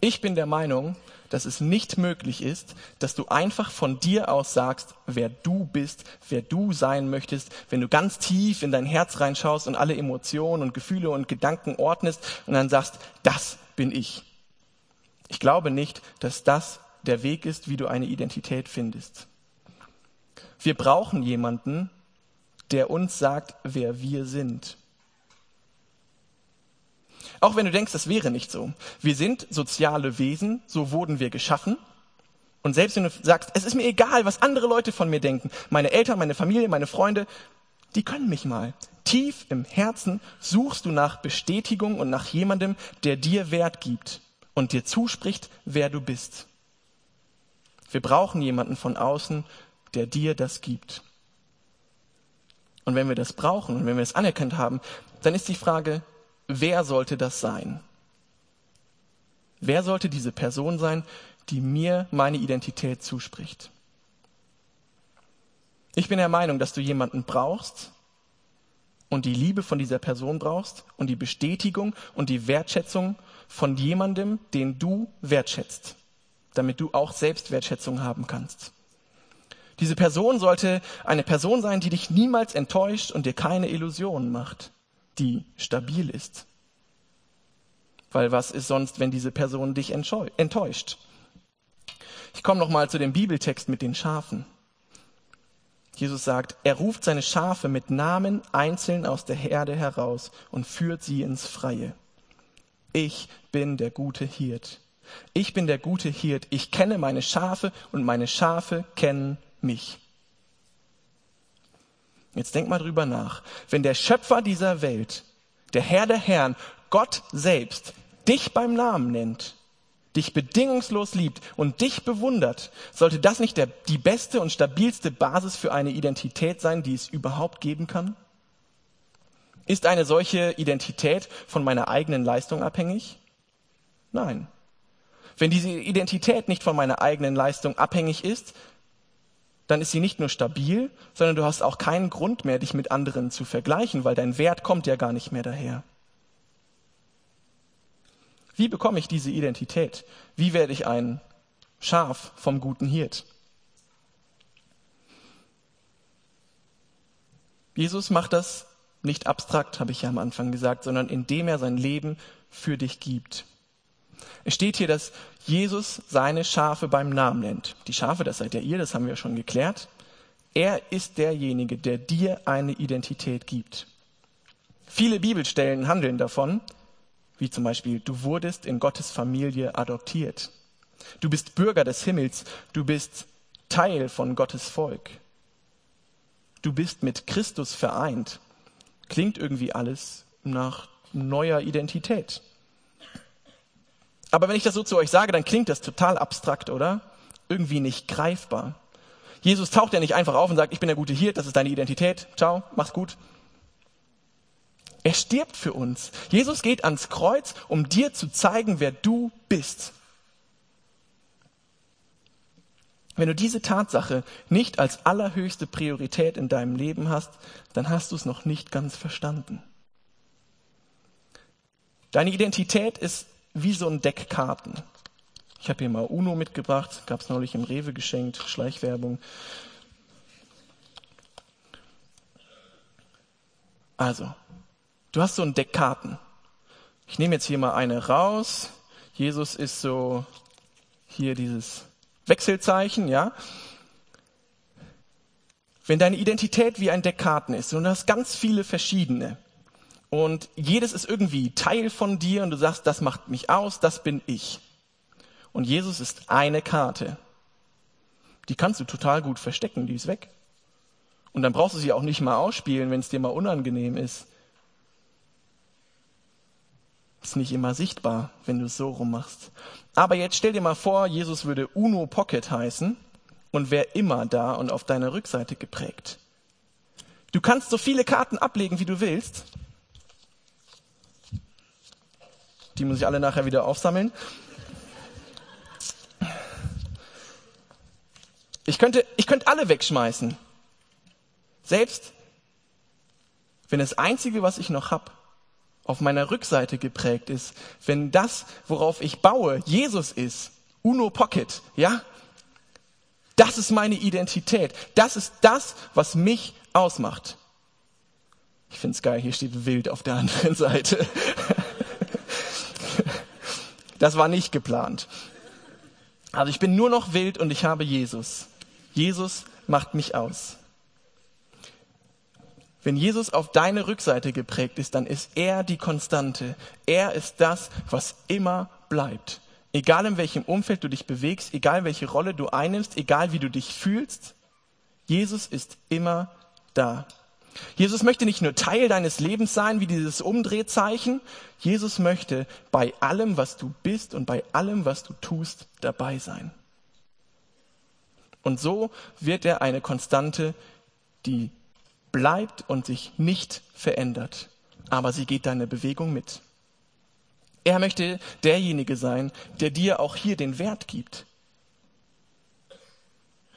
Ich bin der Meinung, dass es nicht möglich ist, dass du einfach von dir aus sagst, wer du bist, wer du sein möchtest, wenn du ganz tief in dein Herz reinschaust und alle Emotionen und Gefühle und Gedanken ordnest und dann sagst, das bin ich. Ich glaube nicht, dass das der Weg ist, wie du eine Identität findest. Wir brauchen jemanden, der uns sagt, wer wir sind. Auch wenn du denkst, das wäre nicht so. Wir sind soziale Wesen, so wurden wir geschaffen. Und selbst wenn du sagst, es ist mir egal, was andere Leute von mir denken, meine Eltern, meine Familie, meine Freunde, die können mich mal. Tief im Herzen suchst du nach Bestätigung und nach jemandem, der dir Wert gibt und dir zuspricht, wer du bist. Wir brauchen jemanden von außen, der dir das gibt. Und wenn wir das brauchen und wenn wir es anerkannt haben, dann ist die Frage, wer sollte das sein? Wer sollte diese Person sein, die mir meine Identität zuspricht? Ich bin der Meinung, dass du jemanden brauchst und die Liebe von dieser Person brauchst und die Bestätigung und die Wertschätzung von jemandem, den du wertschätzt damit du auch Selbstwertschätzung haben kannst. Diese Person sollte eine Person sein, die dich niemals enttäuscht und dir keine Illusionen macht, die stabil ist. Weil was ist sonst, wenn diese Person dich enttäuscht? Ich komme noch mal zu dem Bibeltext mit den Schafen. Jesus sagt, er ruft seine Schafe mit Namen einzeln aus der Herde heraus und führt sie ins Freie. Ich bin der gute Hirt. Ich bin der gute Hirt. Ich kenne meine Schafe und meine Schafe kennen mich. Jetzt denk mal drüber nach. Wenn der Schöpfer dieser Welt, der Herr der Herren, Gott selbst dich beim Namen nennt, dich bedingungslos liebt und dich bewundert, sollte das nicht der, die beste und stabilste Basis für eine Identität sein, die es überhaupt geben kann? Ist eine solche Identität von meiner eigenen Leistung abhängig? Nein. Wenn diese Identität nicht von meiner eigenen Leistung abhängig ist, dann ist sie nicht nur stabil, sondern du hast auch keinen Grund mehr, dich mit anderen zu vergleichen, weil dein Wert kommt ja gar nicht mehr daher. Wie bekomme ich diese Identität? Wie werde ich ein Schaf vom guten Hirt? Jesus macht das nicht abstrakt, habe ich ja am Anfang gesagt, sondern indem er sein Leben für dich gibt. Es steht hier, dass Jesus seine Schafe beim Namen nennt. Die Schafe, das seid ja ihr, das haben wir schon geklärt. Er ist derjenige, der dir eine Identität gibt. Viele Bibelstellen handeln davon, wie zum Beispiel, du wurdest in Gottes Familie adoptiert. Du bist Bürger des Himmels, du bist Teil von Gottes Volk. Du bist mit Christus vereint. Klingt irgendwie alles nach neuer Identität. Aber wenn ich das so zu euch sage, dann klingt das total abstrakt, oder? Irgendwie nicht greifbar. Jesus taucht ja nicht einfach auf und sagt, ich bin der gute Hirt, das ist deine Identität, ciao, mach's gut. Er stirbt für uns. Jesus geht ans Kreuz, um dir zu zeigen, wer du bist. Wenn du diese Tatsache nicht als allerhöchste Priorität in deinem Leben hast, dann hast du es noch nicht ganz verstanden. Deine Identität ist wie so ein Deck Karten. Ich habe hier mal Uno mitgebracht, gab es neulich im Rewe geschenkt, Schleichwerbung. Also, du hast so ein Deck Karten. Ich nehme jetzt hier mal eine raus. Jesus ist so hier dieses Wechselzeichen, ja. Wenn deine Identität wie ein Deck Karten ist und du hast ganz viele verschiedene, und jedes ist irgendwie Teil von dir und du sagst, das macht mich aus, das bin ich. Und Jesus ist eine Karte. Die kannst du total gut verstecken, die ist weg. Und dann brauchst du sie auch nicht mal ausspielen, wenn es dir mal unangenehm ist. Ist nicht immer sichtbar, wenn du es so rummachst. Aber jetzt stell dir mal vor, Jesus würde Uno Pocket heißen und wäre immer da und auf deiner Rückseite geprägt. Du kannst so viele Karten ablegen, wie du willst. Die muss ich alle nachher wieder aufsammeln. Ich könnte, ich könnte alle wegschmeißen. Selbst wenn das Einzige, was ich noch habe, auf meiner Rückseite geprägt ist, wenn das, worauf ich baue, Jesus ist, Uno Pocket, ja, das ist meine Identität. Das ist das, was mich ausmacht. Ich finde es geil, hier steht wild auf der (laughs) anderen Seite. Das war nicht geplant. Also ich bin nur noch wild und ich habe Jesus. Jesus macht mich aus. Wenn Jesus auf deine Rückseite geprägt ist, dann ist er die Konstante. Er ist das, was immer bleibt. Egal in welchem Umfeld du dich bewegst, egal welche Rolle du einnimmst, egal wie du dich fühlst, Jesus ist immer da. Jesus möchte nicht nur Teil deines Lebens sein, wie dieses Umdrehzeichen. Jesus möchte bei allem, was du bist und bei allem, was du tust, dabei sein. Und so wird er eine Konstante, die bleibt und sich nicht verändert. Aber sie geht deine Bewegung mit. Er möchte derjenige sein, der dir auch hier den Wert gibt.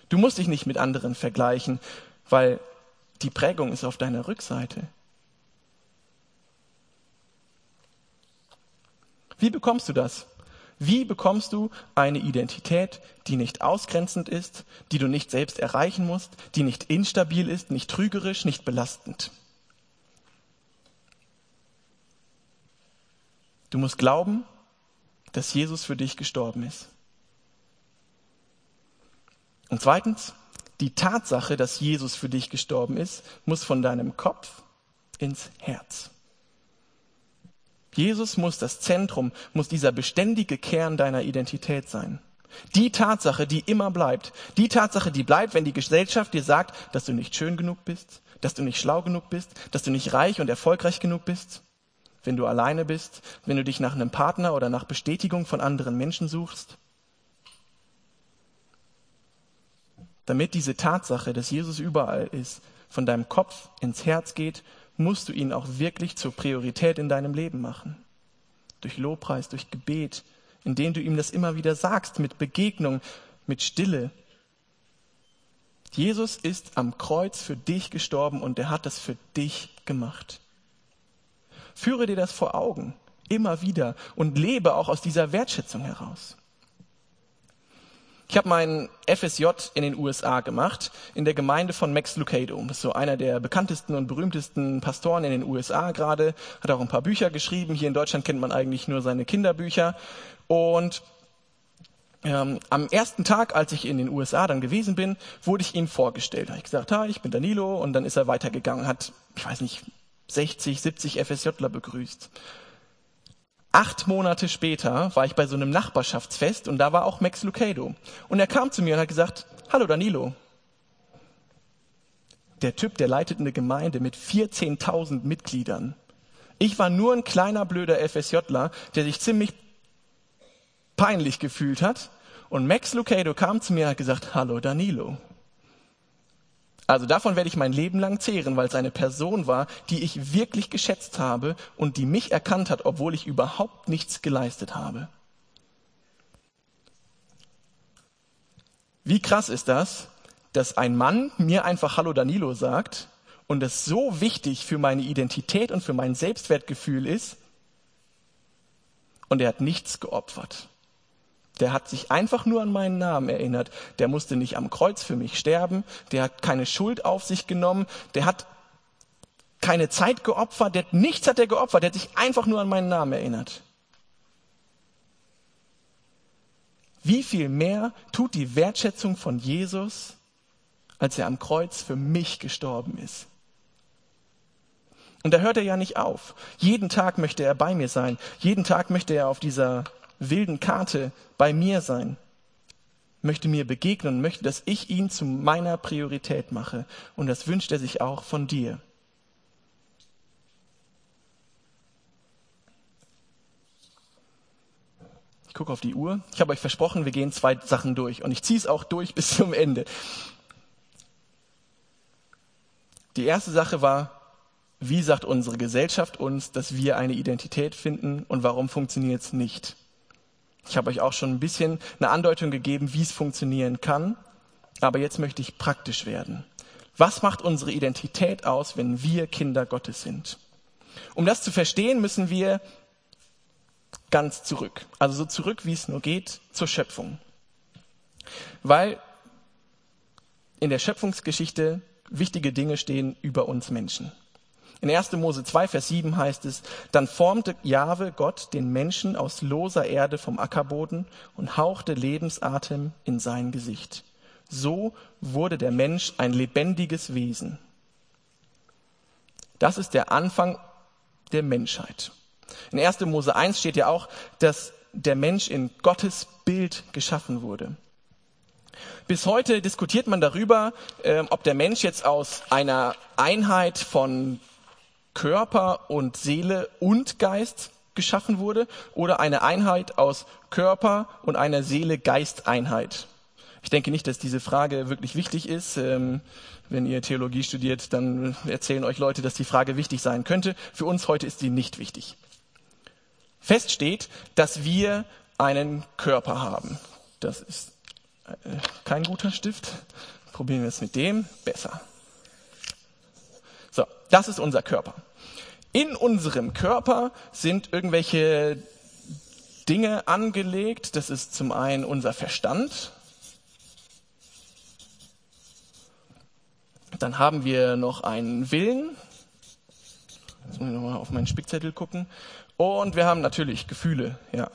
Du musst dich nicht mit anderen vergleichen, weil die Prägung ist auf deiner Rückseite. Wie bekommst du das? Wie bekommst du eine Identität, die nicht ausgrenzend ist, die du nicht selbst erreichen musst, die nicht instabil ist, nicht trügerisch, nicht belastend? Du musst glauben, dass Jesus für dich gestorben ist. Und zweitens, die Tatsache, dass Jesus für dich gestorben ist, muss von deinem Kopf ins Herz. Jesus muss das Zentrum, muss dieser beständige Kern deiner Identität sein. Die Tatsache, die immer bleibt. Die Tatsache, die bleibt, wenn die Gesellschaft dir sagt, dass du nicht schön genug bist, dass du nicht schlau genug bist, dass du nicht reich und erfolgreich genug bist. wenn du alleine bist, wenn du dich nach einem Partner oder nach Bestätigung von anderen Menschen suchst? Damit diese Tatsache, dass Jesus überall ist, von deinem Kopf ins Herz geht, musst du ihn auch wirklich zur Priorität in deinem Leben machen. Durch Lobpreis, durch Gebet, indem du ihm das immer wieder sagst, mit Begegnung, mit Stille. Jesus ist am Kreuz für dich gestorben und er hat das für dich gemacht. Führe dir das vor Augen, immer wieder und lebe auch aus dieser Wertschätzung heraus. Ich habe meinen FSJ in den USA gemacht, in der Gemeinde von Max Lucado. Das ist so einer der bekanntesten und berühmtesten Pastoren in den USA gerade. Hat auch ein paar Bücher geschrieben. Hier in Deutschland kennt man eigentlich nur seine Kinderbücher. Und ähm, am ersten Tag, als ich in den USA dann gewesen bin, wurde ich ihm vorgestellt. Da habe ich gesagt, hi, ich bin Danilo. Und dann ist er weitergegangen, hat, ich weiß nicht, 60, 70 FSJler begrüßt. Acht Monate später war ich bei so einem Nachbarschaftsfest und da war auch Max Lucado. Und er kam zu mir und hat gesagt, hallo Danilo. Der Typ, der leitet eine Gemeinde mit 14.000 Mitgliedern. Ich war nur ein kleiner blöder FSJler, der sich ziemlich peinlich gefühlt hat. Und Max Lucado kam zu mir und hat gesagt, hallo Danilo. Also davon werde ich mein Leben lang zehren, weil es eine Person war, die ich wirklich geschätzt habe und die mich erkannt hat, obwohl ich überhaupt nichts geleistet habe. Wie krass ist das, dass ein Mann mir einfach Hallo Danilo sagt und es so wichtig für meine Identität und für mein Selbstwertgefühl ist und er hat nichts geopfert. Der hat sich einfach nur an meinen Namen erinnert. Der musste nicht am Kreuz für mich sterben. Der hat keine Schuld auf sich genommen. Der hat keine Zeit geopfert. Der, nichts hat er geopfert. Der hat sich einfach nur an meinen Namen erinnert. Wie viel mehr tut die Wertschätzung von Jesus, als er am Kreuz für mich gestorben ist? Und da hört er ja nicht auf. Jeden Tag möchte er bei mir sein. Jeden Tag möchte er auf dieser wilden Karte bei mir sein, möchte mir begegnen möchte, dass ich ihn zu meiner Priorität mache. Und das wünscht er sich auch von dir. Ich gucke auf die Uhr. Ich habe euch versprochen, wir gehen zwei Sachen durch. Und ich ziehe es auch durch (laughs) bis zum Ende. Die erste Sache war, wie sagt unsere Gesellschaft uns, dass wir eine Identität finden und warum funktioniert es nicht? Ich habe euch auch schon ein bisschen eine Andeutung gegeben, wie es funktionieren kann. Aber jetzt möchte ich praktisch werden. Was macht unsere Identität aus, wenn wir Kinder Gottes sind? Um das zu verstehen, müssen wir ganz zurück. Also so zurück, wie es nur geht, zur Schöpfung. Weil in der Schöpfungsgeschichte wichtige Dinge stehen über uns Menschen. In 1. Mose 2, Vers 7 heißt es, dann formte Jahwe Gott den Menschen aus loser Erde vom Ackerboden und hauchte Lebensatem in sein Gesicht. So wurde der Mensch ein lebendiges Wesen. Das ist der Anfang der Menschheit. In 1. Mose 1 steht ja auch, dass der Mensch in Gottes Bild geschaffen wurde. Bis heute diskutiert man darüber, ähm, ob der Mensch jetzt aus einer Einheit von Körper und Seele und Geist geschaffen wurde oder eine Einheit aus Körper und einer Seele-Geist-Einheit. Ich denke nicht, dass diese Frage wirklich wichtig ist. Ähm, wenn ihr Theologie studiert, dann erzählen euch Leute, dass die Frage wichtig sein könnte. Für uns heute ist sie nicht wichtig. Fest steht, dass wir einen Körper haben. Das ist äh, kein guter Stift. Probieren wir es mit dem. Besser. Das ist unser Körper. In unserem Körper sind irgendwelche Dinge angelegt. Das ist zum einen unser Verstand. Dann haben wir noch einen Willen. Jetzt muss ich nochmal auf meinen Spickzettel gucken. Und wir haben natürlich Gefühle. Ja,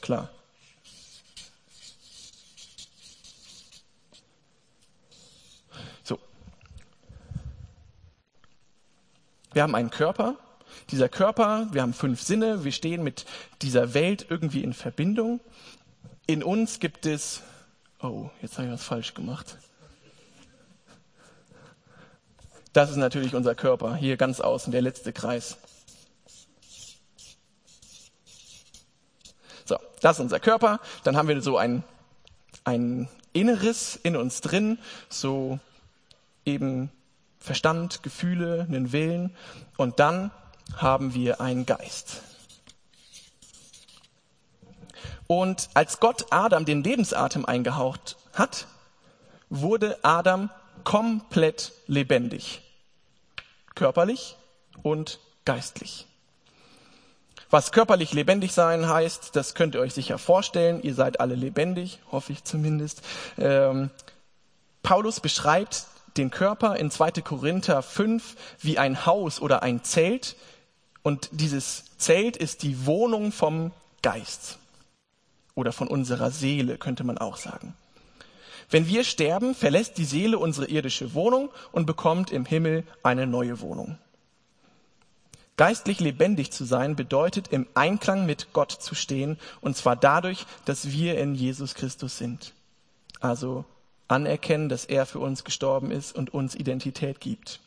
klar. Wir haben einen Körper, dieser Körper, wir haben fünf Sinne, wir stehen mit dieser Welt irgendwie in Verbindung. In uns gibt es, oh, jetzt habe ich was falsch gemacht. Das ist natürlich unser Körper, hier ganz außen, der letzte Kreis. So, das ist unser Körper. Dann haben wir so ein, ein Inneres in uns drin, so eben Verstand, Gefühle, einen Willen. Und dann haben wir einen Geist. Und als Gott Adam den Lebensatem eingehaucht hat, wurde Adam komplett lebendig. Körperlich und geistlich. Was körperlich lebendig sein heißt, das könnt ihr euch sicher vorstellen. Ihr seid alle lebendig, hoffe ich zumindest. Ähm, Paulus beschreibt den Körper in 2. Korinther 5 wie ein Haus oder ein Zelt. Und dieses Zelt ist die Wohnung vom Geist oder von unserer Seele, könnte man auch sagen. Wenn wir sterben, verlässt die Seele unsere irdische Wohnung und bekommt im Himmel eine neue Wohnung. Geistlich lebendig zu sein bedeutet, im Einklang mit Gott zu stehen, und zwar dadurch, dass wir in Jesus Christus sind. Also anerkennen, dass er für uns gestorben ist und uns Identität gibt.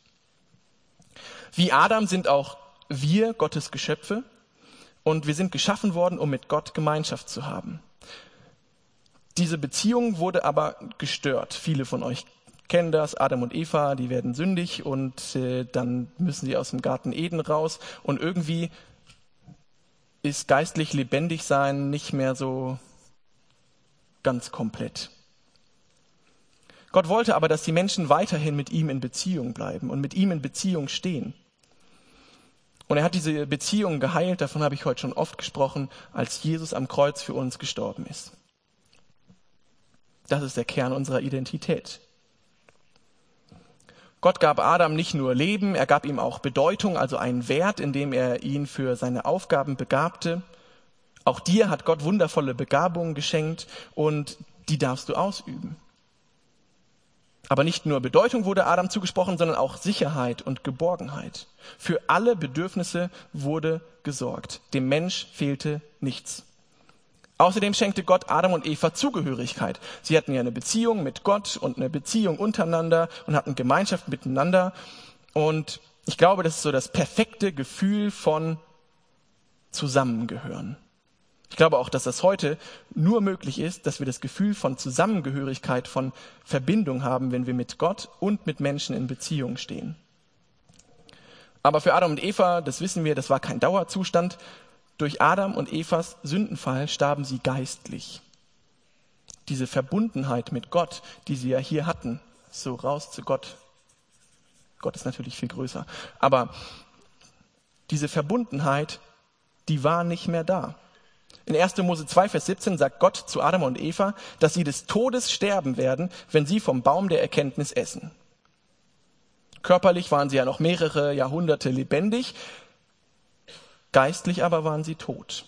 Wie Adam sind auch wir Gottes Geschöpfe und wir sind geschaffen worden, um mit Gott Gemeinschaft zu haben. Diese Beziehung wurde aber gestört. Viele von euch kennen das, Adam und Eva, die werden sündig und äh, dann müssen sie aus dem Garten Eden raus und irgendwie ist geistlich lebendig sein nicht mehr so ganz komplett. Gott wollte aber, dass die Menschen weiterhin mit ihm in Beziehung bleiben und mit ihm in Beziehung stehen. Und er hat diese Beziehung geheilt, davon habe ich heute schon oft gesprochen, als Jesus am Kreuz für uns gestorben ist. Das ist der Kern unserer Identität. Gott gab Adam nicht nur Leben, er gab ihm auch Bedeutung, also einen Wert, indem er ihn für seine Aufgaben begabte. Auch dir hat Gott wundervolle Begabungen geschenkt und die darfst du ausüben. Aber nicht nur Bedeutung wurde Adam zugesprochen, sondern auch Sicherheit und Geborgenheit. Für alle Bedürfnisse wurde gesorgt. Dem Mensch fehlte nichts. Außerdem schenkte Gott Adam und Eva Zugehörigkeit. Sie hatten ja eine Beziehung mit Gott und eine Beziehung untereinander und hatten Gemeinschaft miteinander. Und ich glaube, das ist so das perfekte Gefühl von Zusammengehören. Ich glaube auch, dass das heute nur möglich ist, dass wir das Gefühl von Zusammengehörigkeit, von Verbindung haben, wenn wir mit Gott und mit Menschen in Beziehung stehen. Aber für Adam und Eva, das wissen wir, das war kein Dauerzustand, durch Adam und Evas Sündenfall starben sie geistlich. Diese Verbundenheit mit Gott, die sie ja hier hatten, so raus zu Gott. Gott ist natürlich viel größer. Aber diese Verbundenheit, die war nicht mehr da. In 1. Mose 2, Vers 17 sagt Gott zu Adam und Eva, dass sie des Todes sterben werden, wenn sie vom Baum der Erkenntnis essen. Körperlich waren sie ja noch mehrere Jahrhunderte lebendig, Geistlich aber waren sie tot.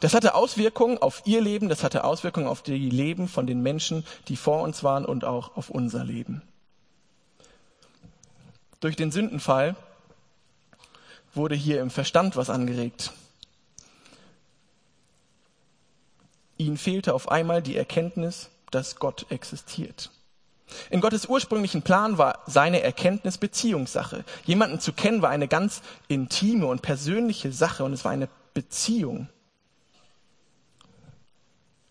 Das hatte Auswirkungen auf ihr Leben, das hatte Auswirkungen auf die Leben von den Menschen, die vor uns waren und auch auf unser Leben. Durch den Sündenfall wurde hier im Verstand was angeregt. Ihnen fehlte auf einmal die Erkenntnis, dass Gott existiert. In Gottes ursprünglichen Plan war seine Erkenntnis Beziehungssache. Jemanden zu kennen war eine ganz intime und persönliche Sache und es war eine Beziehung.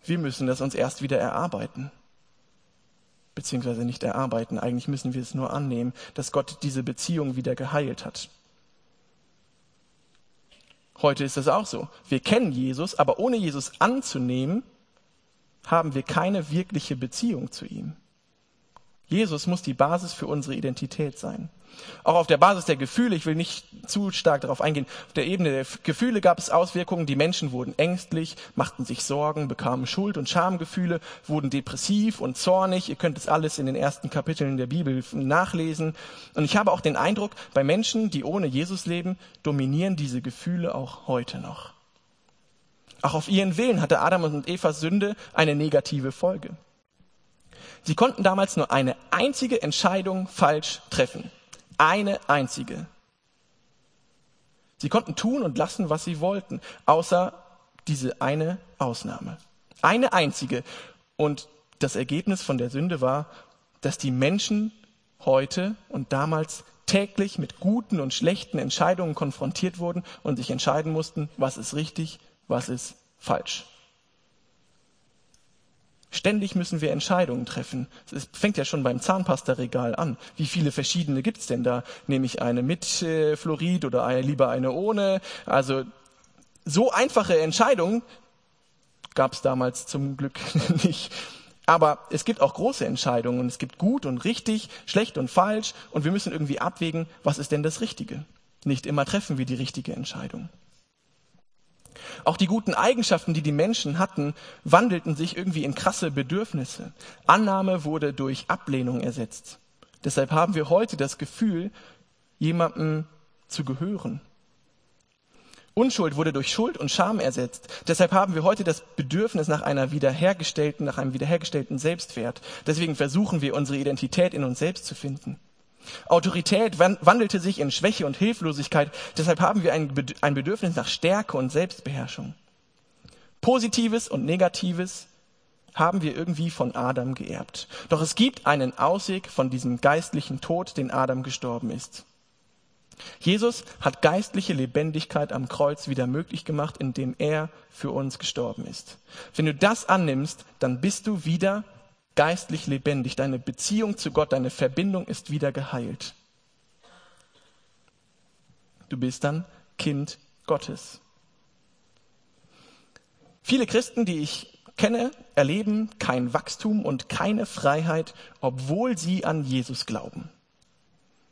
Wir müssen das uns erst wieder erarbeiten. Beziehungsweise nicht erarbeiten, eigentlich müssen wir es nur annehmen, dass Gott diese Beziehung wieder geheilt hat. Heute ist das auch so. Wir kennen Jesus, aber ohne Jesus anzunehmen, haben wir keine wirkliche Beziehung zu ihm. Jesus muss die Basis für unsere Identität sein. Auch auf der Basis der Gefühle, ich will nicht zu stark darauf eingehen, auf der Ebene der Gefühle gab es Auswirkungen, die Menschen wurden ängstlich, machten sich Sorgen, bekamen Schuld- und Schamgefühle, wurden depressiv und zornig. Ihr könnt es alles in den ersten Kapiteln der Bibel nachlesen. Und ich habe auch den Eindruck, bei Menschen, die ohne Jesus leben, dominieren diese Gefühle auch heute noch. Auch auf ihren Willen hatte Adam und Evas Sünde eine negative Folge. Sie konnten damals nur eine einzige Entscheidung falsch treffen. Eine einzige. Sie konnten tun und lassen, was sie wollten, außer diese eine Ausnahme. Eine einzige. Und das Ergebnis von der Sünde war, dass die Menschen heute und damals täglich mit guten und schlechten Entscheidungen konfrontiert wurden und sich entscheiden mussten, was ist richtig, was ist falsch. Ständig müssen wir Entscheidungen treffen. Es fängt ja schon beim Zahnpastaregal an. Wie viele verschiedene gibt's denn da? Nehme ich eine mit äh, Fluorid oder eine, lieber eine ohne? Also so einfache Entscheidungen gab's damals zum Glück (laughs) nicht. Aber es gibt auch große Entscheidungen es gibt gut und richtig, schlecht und falsch und wir müssen irgendwie abwägen, was ist denn das Richtige. Nicht immer treffen wir die richtige Entscheidung. Auch die guten Eigenschaften, die die Menschen hatten, wandelten sich irgendwie in krasse Bedürfnisse. Annahme wurde durch Ablehnung ersetzt. Deshalb haben wir heute das Gefühl, jemandem zu gehören. Unschuld wurde durch Schuld und Scham ersetzt. Deshalb haben wir heute das Bedürfnis nach einer wiederhergestellten, nach einem wiederhergestellten Selbstwert. Deswegen versuchen wir, unsere Identität in uns selbst zu finden. Autorität wandelte sich in Schwäche und Hilflosigkeit. Deshalb haben wir ein Bedürfnis nach Stärke und Selbstbeherrschung. Positives und Negatives haben wir irgendwie von Adam geerbt. Doch es gibt einen Ausweg von diesem geistlichen Tod, den Adam gestorben ist. Jesus hat geistliche Lebendigkeit am Kreuz wieder möglich gemacht, indem er für uns gestorben ist. Wenn du das annimmst, dann bist du wieder geistlich lebendig. Deine Beziehung zu Gott, deine Verbindung ist wieder geheilt. Du bist dann Kind Gottes. Viele Christen, die ich kenne, erleben kein Wachstum und keine Freiheit, obwohl sie an Jesus glauben.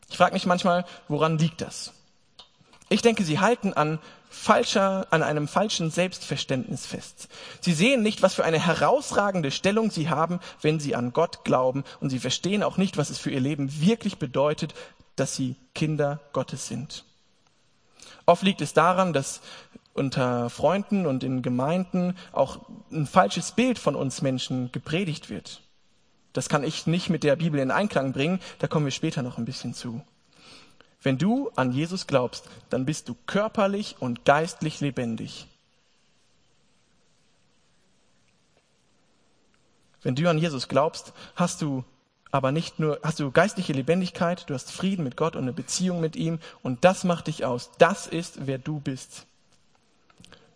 Ich frage mich manchmal, woran liegt das? Ich denke, sie halten an falscher, an einem falschen Selbstverständnis fest. Sie sehen nicht, was für eine herausragende Stellung sie haben, wenn sie an Gott glauben, und sie verstehen auch nicht, was es für ihr Leben wirklich bedeutet, dass sie Kinder Gottes sind. Oft liegt es daran, dass unter Freunden und in Gemeinden auch ein falsches Bild von uns Menschen gepredigt wird. Das kann ich nicht mit der Bibel in Einklang bringen, da kommen wir später noch ein bisschen zu. Wenn du an Jesus glaubst, dann bist du körperlich und geistlich lebendig. Wenn du an Jesus glaubst, hast du aber nicht nur, hast du geistliche Lebendigkeit, du hast Frieden mit Gott und eine Beziehung mit ihm und das macht dich aus. Das ist, wer du bist.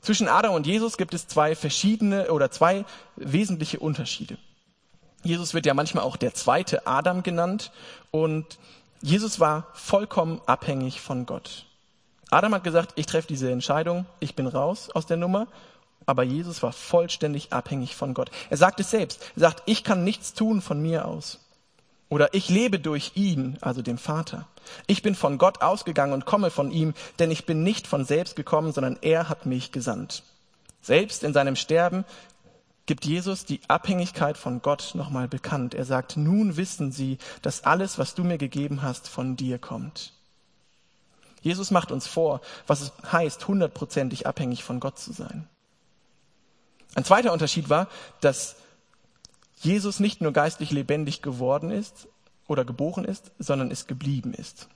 Zwischen Adam und Jesus gibt es zwei verschiedene oder zwei wesentliche Unterschiede. Jesus wird ja manchmal auch der zweite Adam genannt und Jesus war vollkommen abhängig von Gott. Adam hat gesagt, ich treffe diese Entscheidung, ich bin raus aus der Nummer, aber Jesus war vollständig abhängig von Gott. Er sagt es selbst, er sagt, ich kann nichts tun von mir aus. Oder ich lebe durch ihn, also dem Vater. Ich bin von Gott ausgegangen und komme von ihm, denn ich bin nicht von selbst gekommen, sondern er hat mich gesandt. Selbst in seinem Sterben gibt Jesus die Abhängigkeit von Gott nochmal bekannt. Er sagt, nun wissen sie, dass alles, was du mir gegeben hast, von dir kommt. Jesus macht uns vor, was es heißt, hundertprozentig abhängig von Gott zu sein. Ein zweiter Unterschied war, dass Jesus nicht nur geistlich lebendig geworden ist oder geboren ist, sondern es geblieben ist.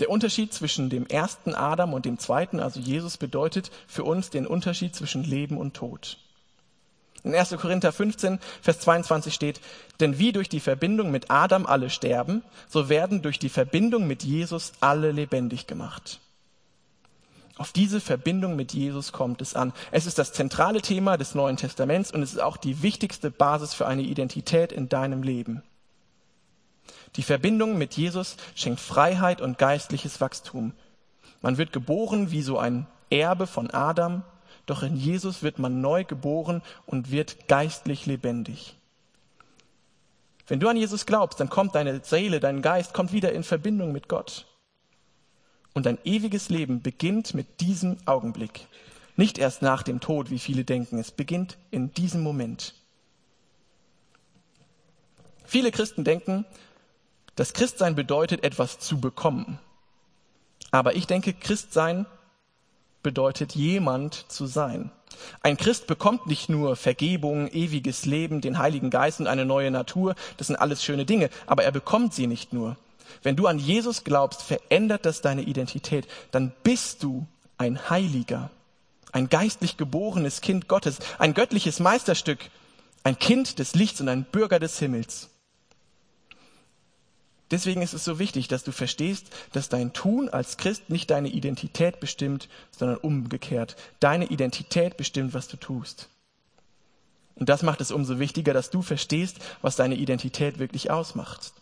Der Unterschied zwischen dem ersten Adam und dem zweiten, also Jesus, bedeutet für uns den Unterschied zwischen Leben und Tod. In 1. Korinther 15, Vers 22 steht, denn wie durch die Verbindung mit Adam alle sterben, so werden durch die Verbindung mit Jesus alle lebendig gemacht. Auf diese Verbindung mit Jesus kommt es an. Es ist das zentrale Thema des Neuen Testaments und es ist auch die wichtigste Basis für eine Identität in deinem Leben. Die Verbindung mit Jesus schenkt Freiheit und geistliches Wachstum. Man wird geboren wie so ein Erbe von Adam, doch in Jesus wird man neu geboren und wird geistlich lebendig. Wenn du an Jesus glaubst, dann kommt deine Seele, dein Geist kommt wieder in Verbindung mit Gott. Und dein ewiges Leben beginnt mit diesem Augenblick. Nicht erst nach dem Tod, wie viele denken. Es beginnt in diesem Moment. Viele Christen denken, das Christsein bedeutet, etwas zu bekommen. Aber ich denke, Christsein bedeutet, jemand zu sein. Ein Christ bekommt nicht nur Vergebung, ewiges Leben, den Heiligen Geist und eine neue Natur. Das sind alles schöne Dinge. Aber er bekommt sie nicht nur. Wenn du an Jesus glaubst, verändert das deine Identität. Dann bist du ein Heiliger, ein geistlich geborenes Kind Gottes, ein göttliches Meisterstück, ein Kind des Lichts und ein Bürger des Himmels. Deswegen ist es so wichtig, dass du verstehst, dass dein Tun als Christ nicht deine Identität bestimmt, sondern umgekehrt. Deine Identität bestimmt, was du tust. Und das macht es umso wichtiger, dass du verstehst, was deine Identität wirklich ausmacht.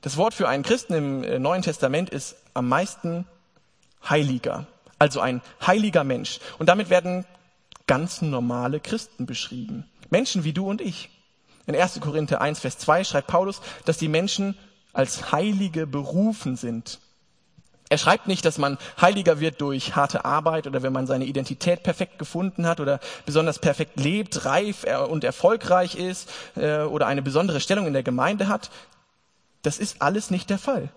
Das Wort für einen Christen im äh, Neuen Testament ist am meisten Heiliger, also ein heiliger Mensch. Und damit werden ganz normale Christen beschrieben. Menschen wie du und ich. In 1. Korinther 1, Vers 2 schreibt Paulus, dass die Menschen als Heilige berufen sind. Er schreibt nicht, dass man heiliger wird durch harte Arbeit oder wenn man seine Identität perfekt gefunden hat oder besonders perfekt lebt, reif und erfolgreich ist äh, oder eine besondere Stellung in der Gemeinde hat. Das ist alles nicht der Fall.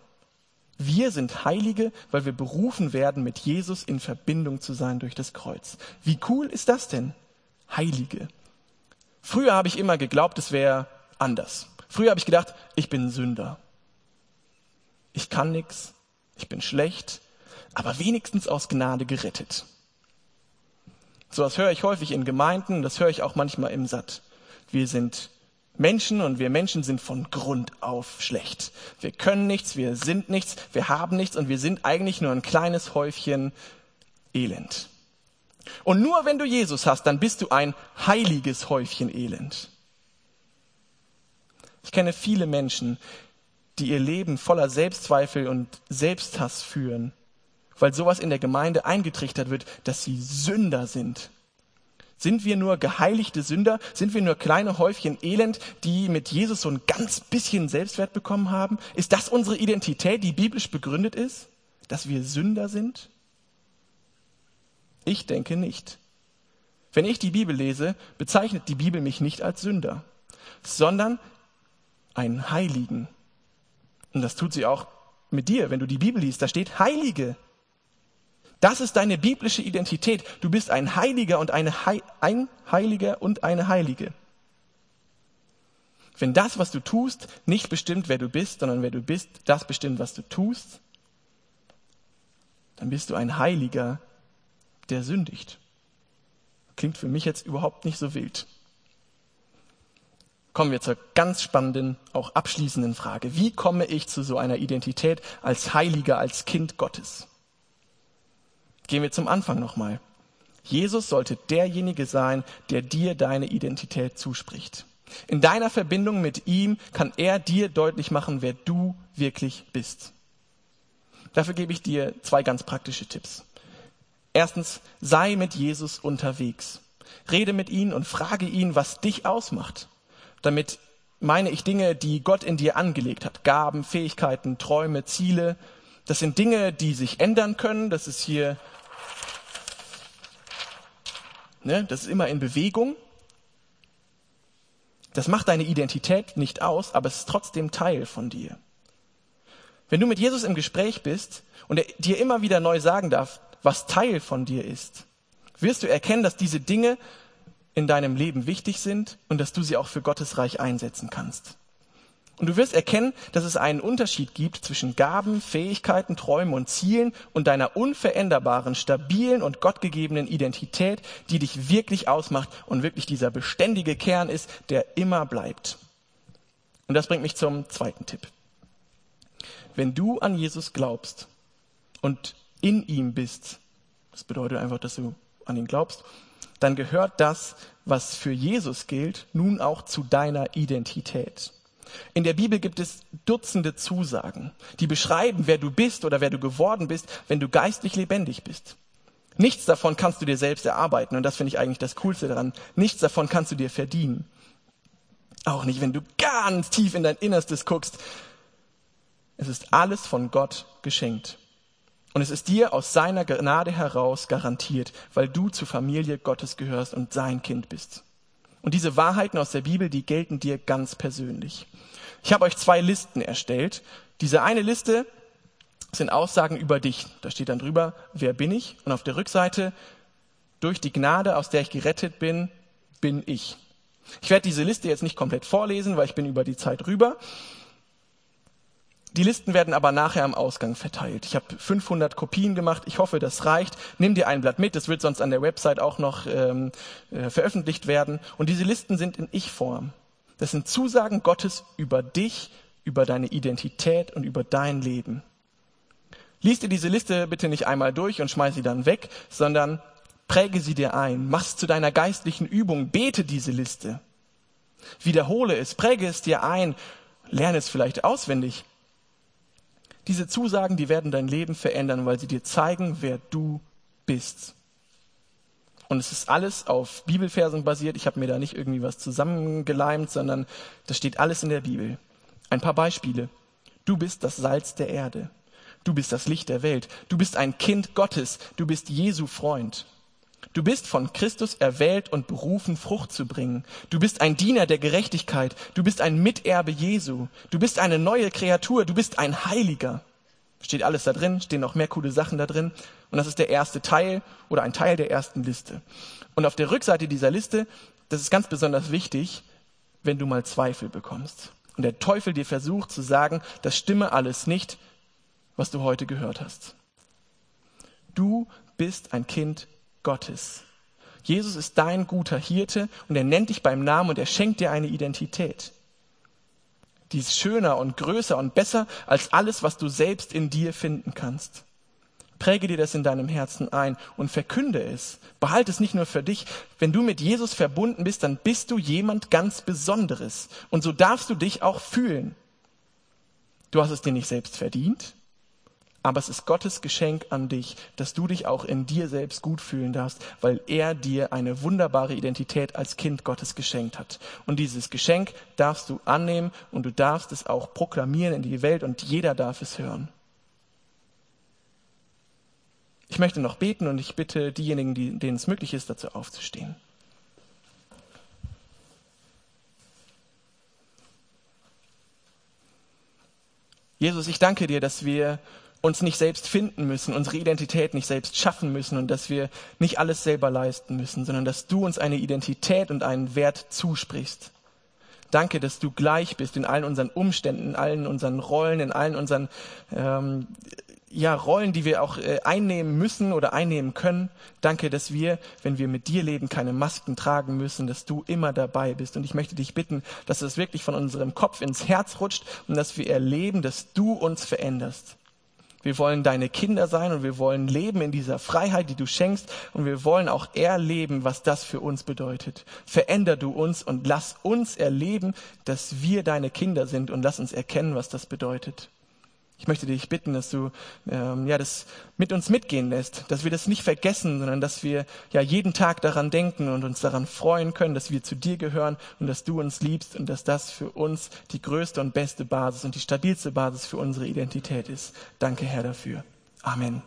Wir sind Heilige, weil wir berufen werden, mit Jesus in Verbindung zu sein durch das Kreuz. Wie cool ist das denn? Heilige. Früher habe ich immer geglaubt, es wäre anders. Früher habe ich gedacht, ich bin Sünder. Ich kann nichts, ich bin schlecht, aber wenigstens aus Gnade gerettet. So was höre ich häufig in Gemeinden, das höre ich auch manchmal im Satt. Wir sind Menschen und wir Menschen sind von Grund auf schlecht. Wir können nichts, wir sind nichts, wir haben nichts und wir sind eigentlich nur ein kleines Häufchen Elend. Und nur wenn du Jesus hast, dann bist du ein heiliges Häufchen Elend. Ich kenne viele Menschen, die ihr Leben voller Selbstzweifel und Selbsthass führen, weil sowas in der Gemeinde eingetrichtert wird, dass sie Sünder sind. Sind wir nur geheiligte Sünder? Sind wir nur kleine Häufchen Elend, die mit Jesus so ein ganz bisschen Selbstwert bekommen haben? Ist das unsere Identität, die biblisch begründet ist? Dass wir Sünder sind? Ich denke nicht. Wenn ich die Bibel lese, bezeichnet die Bibel mich nicht als Sünder, sondern einen Heiligen. Und das tut sie auch mit dir, wenn du die Bibel liest. Da steht Heilige. Das ist deine biblische Identität. Du bist ein Heiliger und eine He ein Heiliger und eine Heilige. Wenn das, was du tust, nicht bestimmt, wer du bist, sondern wer du bist, das bestimmt, was du tust, dann bist du ein Heiliger, der sündigt. Klingt für mich jetzt überhaupt nicht so wild. Kommen wir zur ganz spannenden, auch abschließenden Frage. Wie komme ich zu so einer Identität als Heiliger, als Kind Gottes? Gehen wir zum Anfang nochmal. Jesus sollte derjenige sein, der dir deine Identität zuspricht. In deiner Verbindung mit ihm kann er dir deutlich machen, wer du wirklich bist. Dafür gebe ich dir zwei ganz praktische Tipps. Erstens, sei mit Jesus unterwegs. Rede mit ihm und frage ihn, was dich ausmacht. Damit meine ich Dinge, die Gott in dir angelegt hat. Gaben, Fähigkeiten, Träume, Ziele. Das sind Dinge, die sich ändern können. Das ist hier Ne? Das ist immer in Bewegung. Das macht deine Identität nicht aus, aber es ist trotzdem Teil von dir. Wenn du mit Jesus im Gespräch bist und er dir immer wieder neu sagen darf, was Teil von dir ist, wirst du erkennen, dass diese Dinge in deinem Leben wichtig sind und dass du sie auch für Gottes Reich einsetzen kannst. Und du wirst erkennen, dass es einen Unterschied gibt zwischen Gaben, Fähigkeiten, Träumen und Zielen und deiner unveränderbaren, stabilen und gottgegebenen Identität, die dich wirklich ausmacht und wirklich dieser beständige Kern ist, der immer bleibt. Und das bringt mich zum zweiten Tipp. Wenn du an Jesus glaubst und in ihm bist, das bedeutet einfach, dass du an ihn glaubst, dann gehört das, was für Jesus gilt, nun auch zu deiner Identität. In der Bibel gibt es Dutzende Zusagen, die beschreiben, wer du bist oder wer du geworden bist, wenn du geistlich lebendig bist. Nichts davon kannst du dir selbst erarbeiten und das finde ich eigentlich das Coolste daran. Nichts davon kannst du dir verdienen. Auch nicht, wenn du ganz tief in dein Innerstes guckst. Es ist alles von Gott geschenkt. Und es ist dir aus seiner Gnade heraus garantiert, weil du zur Familie Gottes gehörst und sein Kind bist. Und diese Wahrheiten aus der Bibel, die gelten dir ganz persönlich. Ich habe euch zwei Listen erstellt. Diese eine Liste sind Aussagen über dich. Da steht dann drüber, wer bin ich? Und auf der Rückseite, durch die Gnade, aus der ich gerettet bin, bin ich. Ich werde diese Liste jetzt nicht komplett vorlesen, weil ich bin über die Zeit rüber. Die Listen werden aber nachher am Ausgang verteilt. Ich habe 500 Kopien gemacht. Ich hoffe, das reicht. Nimm dir ein Blatt mit. Das wird sonst an der Website auch noch ähm, äh, veröffentlicht werden. Und diese Listen sind in Ich-Form. Das sind Zusagen Gottes über dich, über deine Identität und über dein Leben. Lies dir diese Liste bitte nicht einmal durch und schmeiß sie dann weg, sondern Präge sie dir ein, mach's zu deiner geistlichen Übung, bete diese Liste. Wiederhole es, präge es dir ein, lerne es vielleicht auswendig. Diese Zusagen, die werden dein Leben verändern, weil sie dir zeigen, wer du bist. Und es ist alles auf Bibelversen basiert. Ich habe mir da nicht irgendwie was zusammengeleimt, sondern das steht alles in der Bibel. Ein paar Beispiele. Du bist das Salz der Erde. Du bist das Licht der Welt. Du bist ein Kind Gottes. Du bist Jesu Freund. Du bist von Christus erwählt und berufen, Frucht zu bringen. Du bist ein Diener der Gerechtigkeit. Du bist ein Miterbe Jesu. Du bist eine neue Kreatur. Du bist ein Heiliger. Steht alles da drin, stehen noch mehr coole Sachen da drin. Und das ist der erste Teil oder ein Teil der ersten Liste. Und auf der Rückseite dieser Liste, das ist ganz besonders wichtig, wenn du mal Zweifel bekommst. Und der Teufel dir versucht zu sagen, das stimme alles nicht, was du heute gehört hast. Du bist ein Kind Gottes. Jesus ist dein guter Hirte und er nennt dich beim Namen und er schenkt dir eine Identität. Die ist schöner und größer und besser als alles, was du selbst in dir finden kannst. Präge dir das in deinem Herzen ein und verkünde es. Behalte es nicht nur für dich. Wenn du mit Jesus verbunden bist, dann bist du jemand ganz Besonderes. Und so darfst du dich auch fühlen. Du hast es dir nicht selbst verdient aber es ist Gottes Geschenk an dich, dass du dich auch in dir selbst gut fühlen darfst, weil er dir eine wunderbare Identität als Kind Gottes geschenkt hat. Und dieses Geschenk darfst du annehmen und du darfst es auch proklamieren in die Welt und jeder darf es hören. Ich möchte noch beten und ich bitte diejenigen, denen es möglich ist, dazu aufzustehen. Jesus, ich danke dir, dass wir uns nicht selbst finden müssen, unsere Identität nicht selbst schaffen müssen und dass wir nicht alles selber leisten müssen, sondern dass du uns eine Identität und einen Wert zusprichst. Danke, dass du gleich bist in allen unseren Umständen, in allen unseren Rollen, in allen unseren ähm, ja, Rollen, die wir auch äh, einnehmen müssen oder einnehmen können. Danke, dass wir, wenn wir mit dir leben, keine Masken tragen müssen, dass du immer dabei bist. Und ich möchte dich bitten, dass es wirklich von unserem Kopf ins Herz rutscht und dass wir erleben, dass du uns veränderst. Wir wollen deine Kinder sein und wir wollen leben in dieser Freiheit, die du schenkst und wir wollen auch erleben, was das für uns bedeutet. Veränder du uns und lass uns erleben, dass wir deine Kinder sind und lass uns erkennen, was das bedeutet. Ich möchte dich bitten, dass du ähm, ja das mit uns mitgehen lässt, dass wir das nicht vergessen, sondern dass wir ja jeden Tag daran denken und uns daran freuen können, dass wir zu dir gehören und dass du uns liebst und dass das für uns die größte und beste Basis und die stabilste Basis für unsere Identität ist. Danke, Herr, dafür. Amen.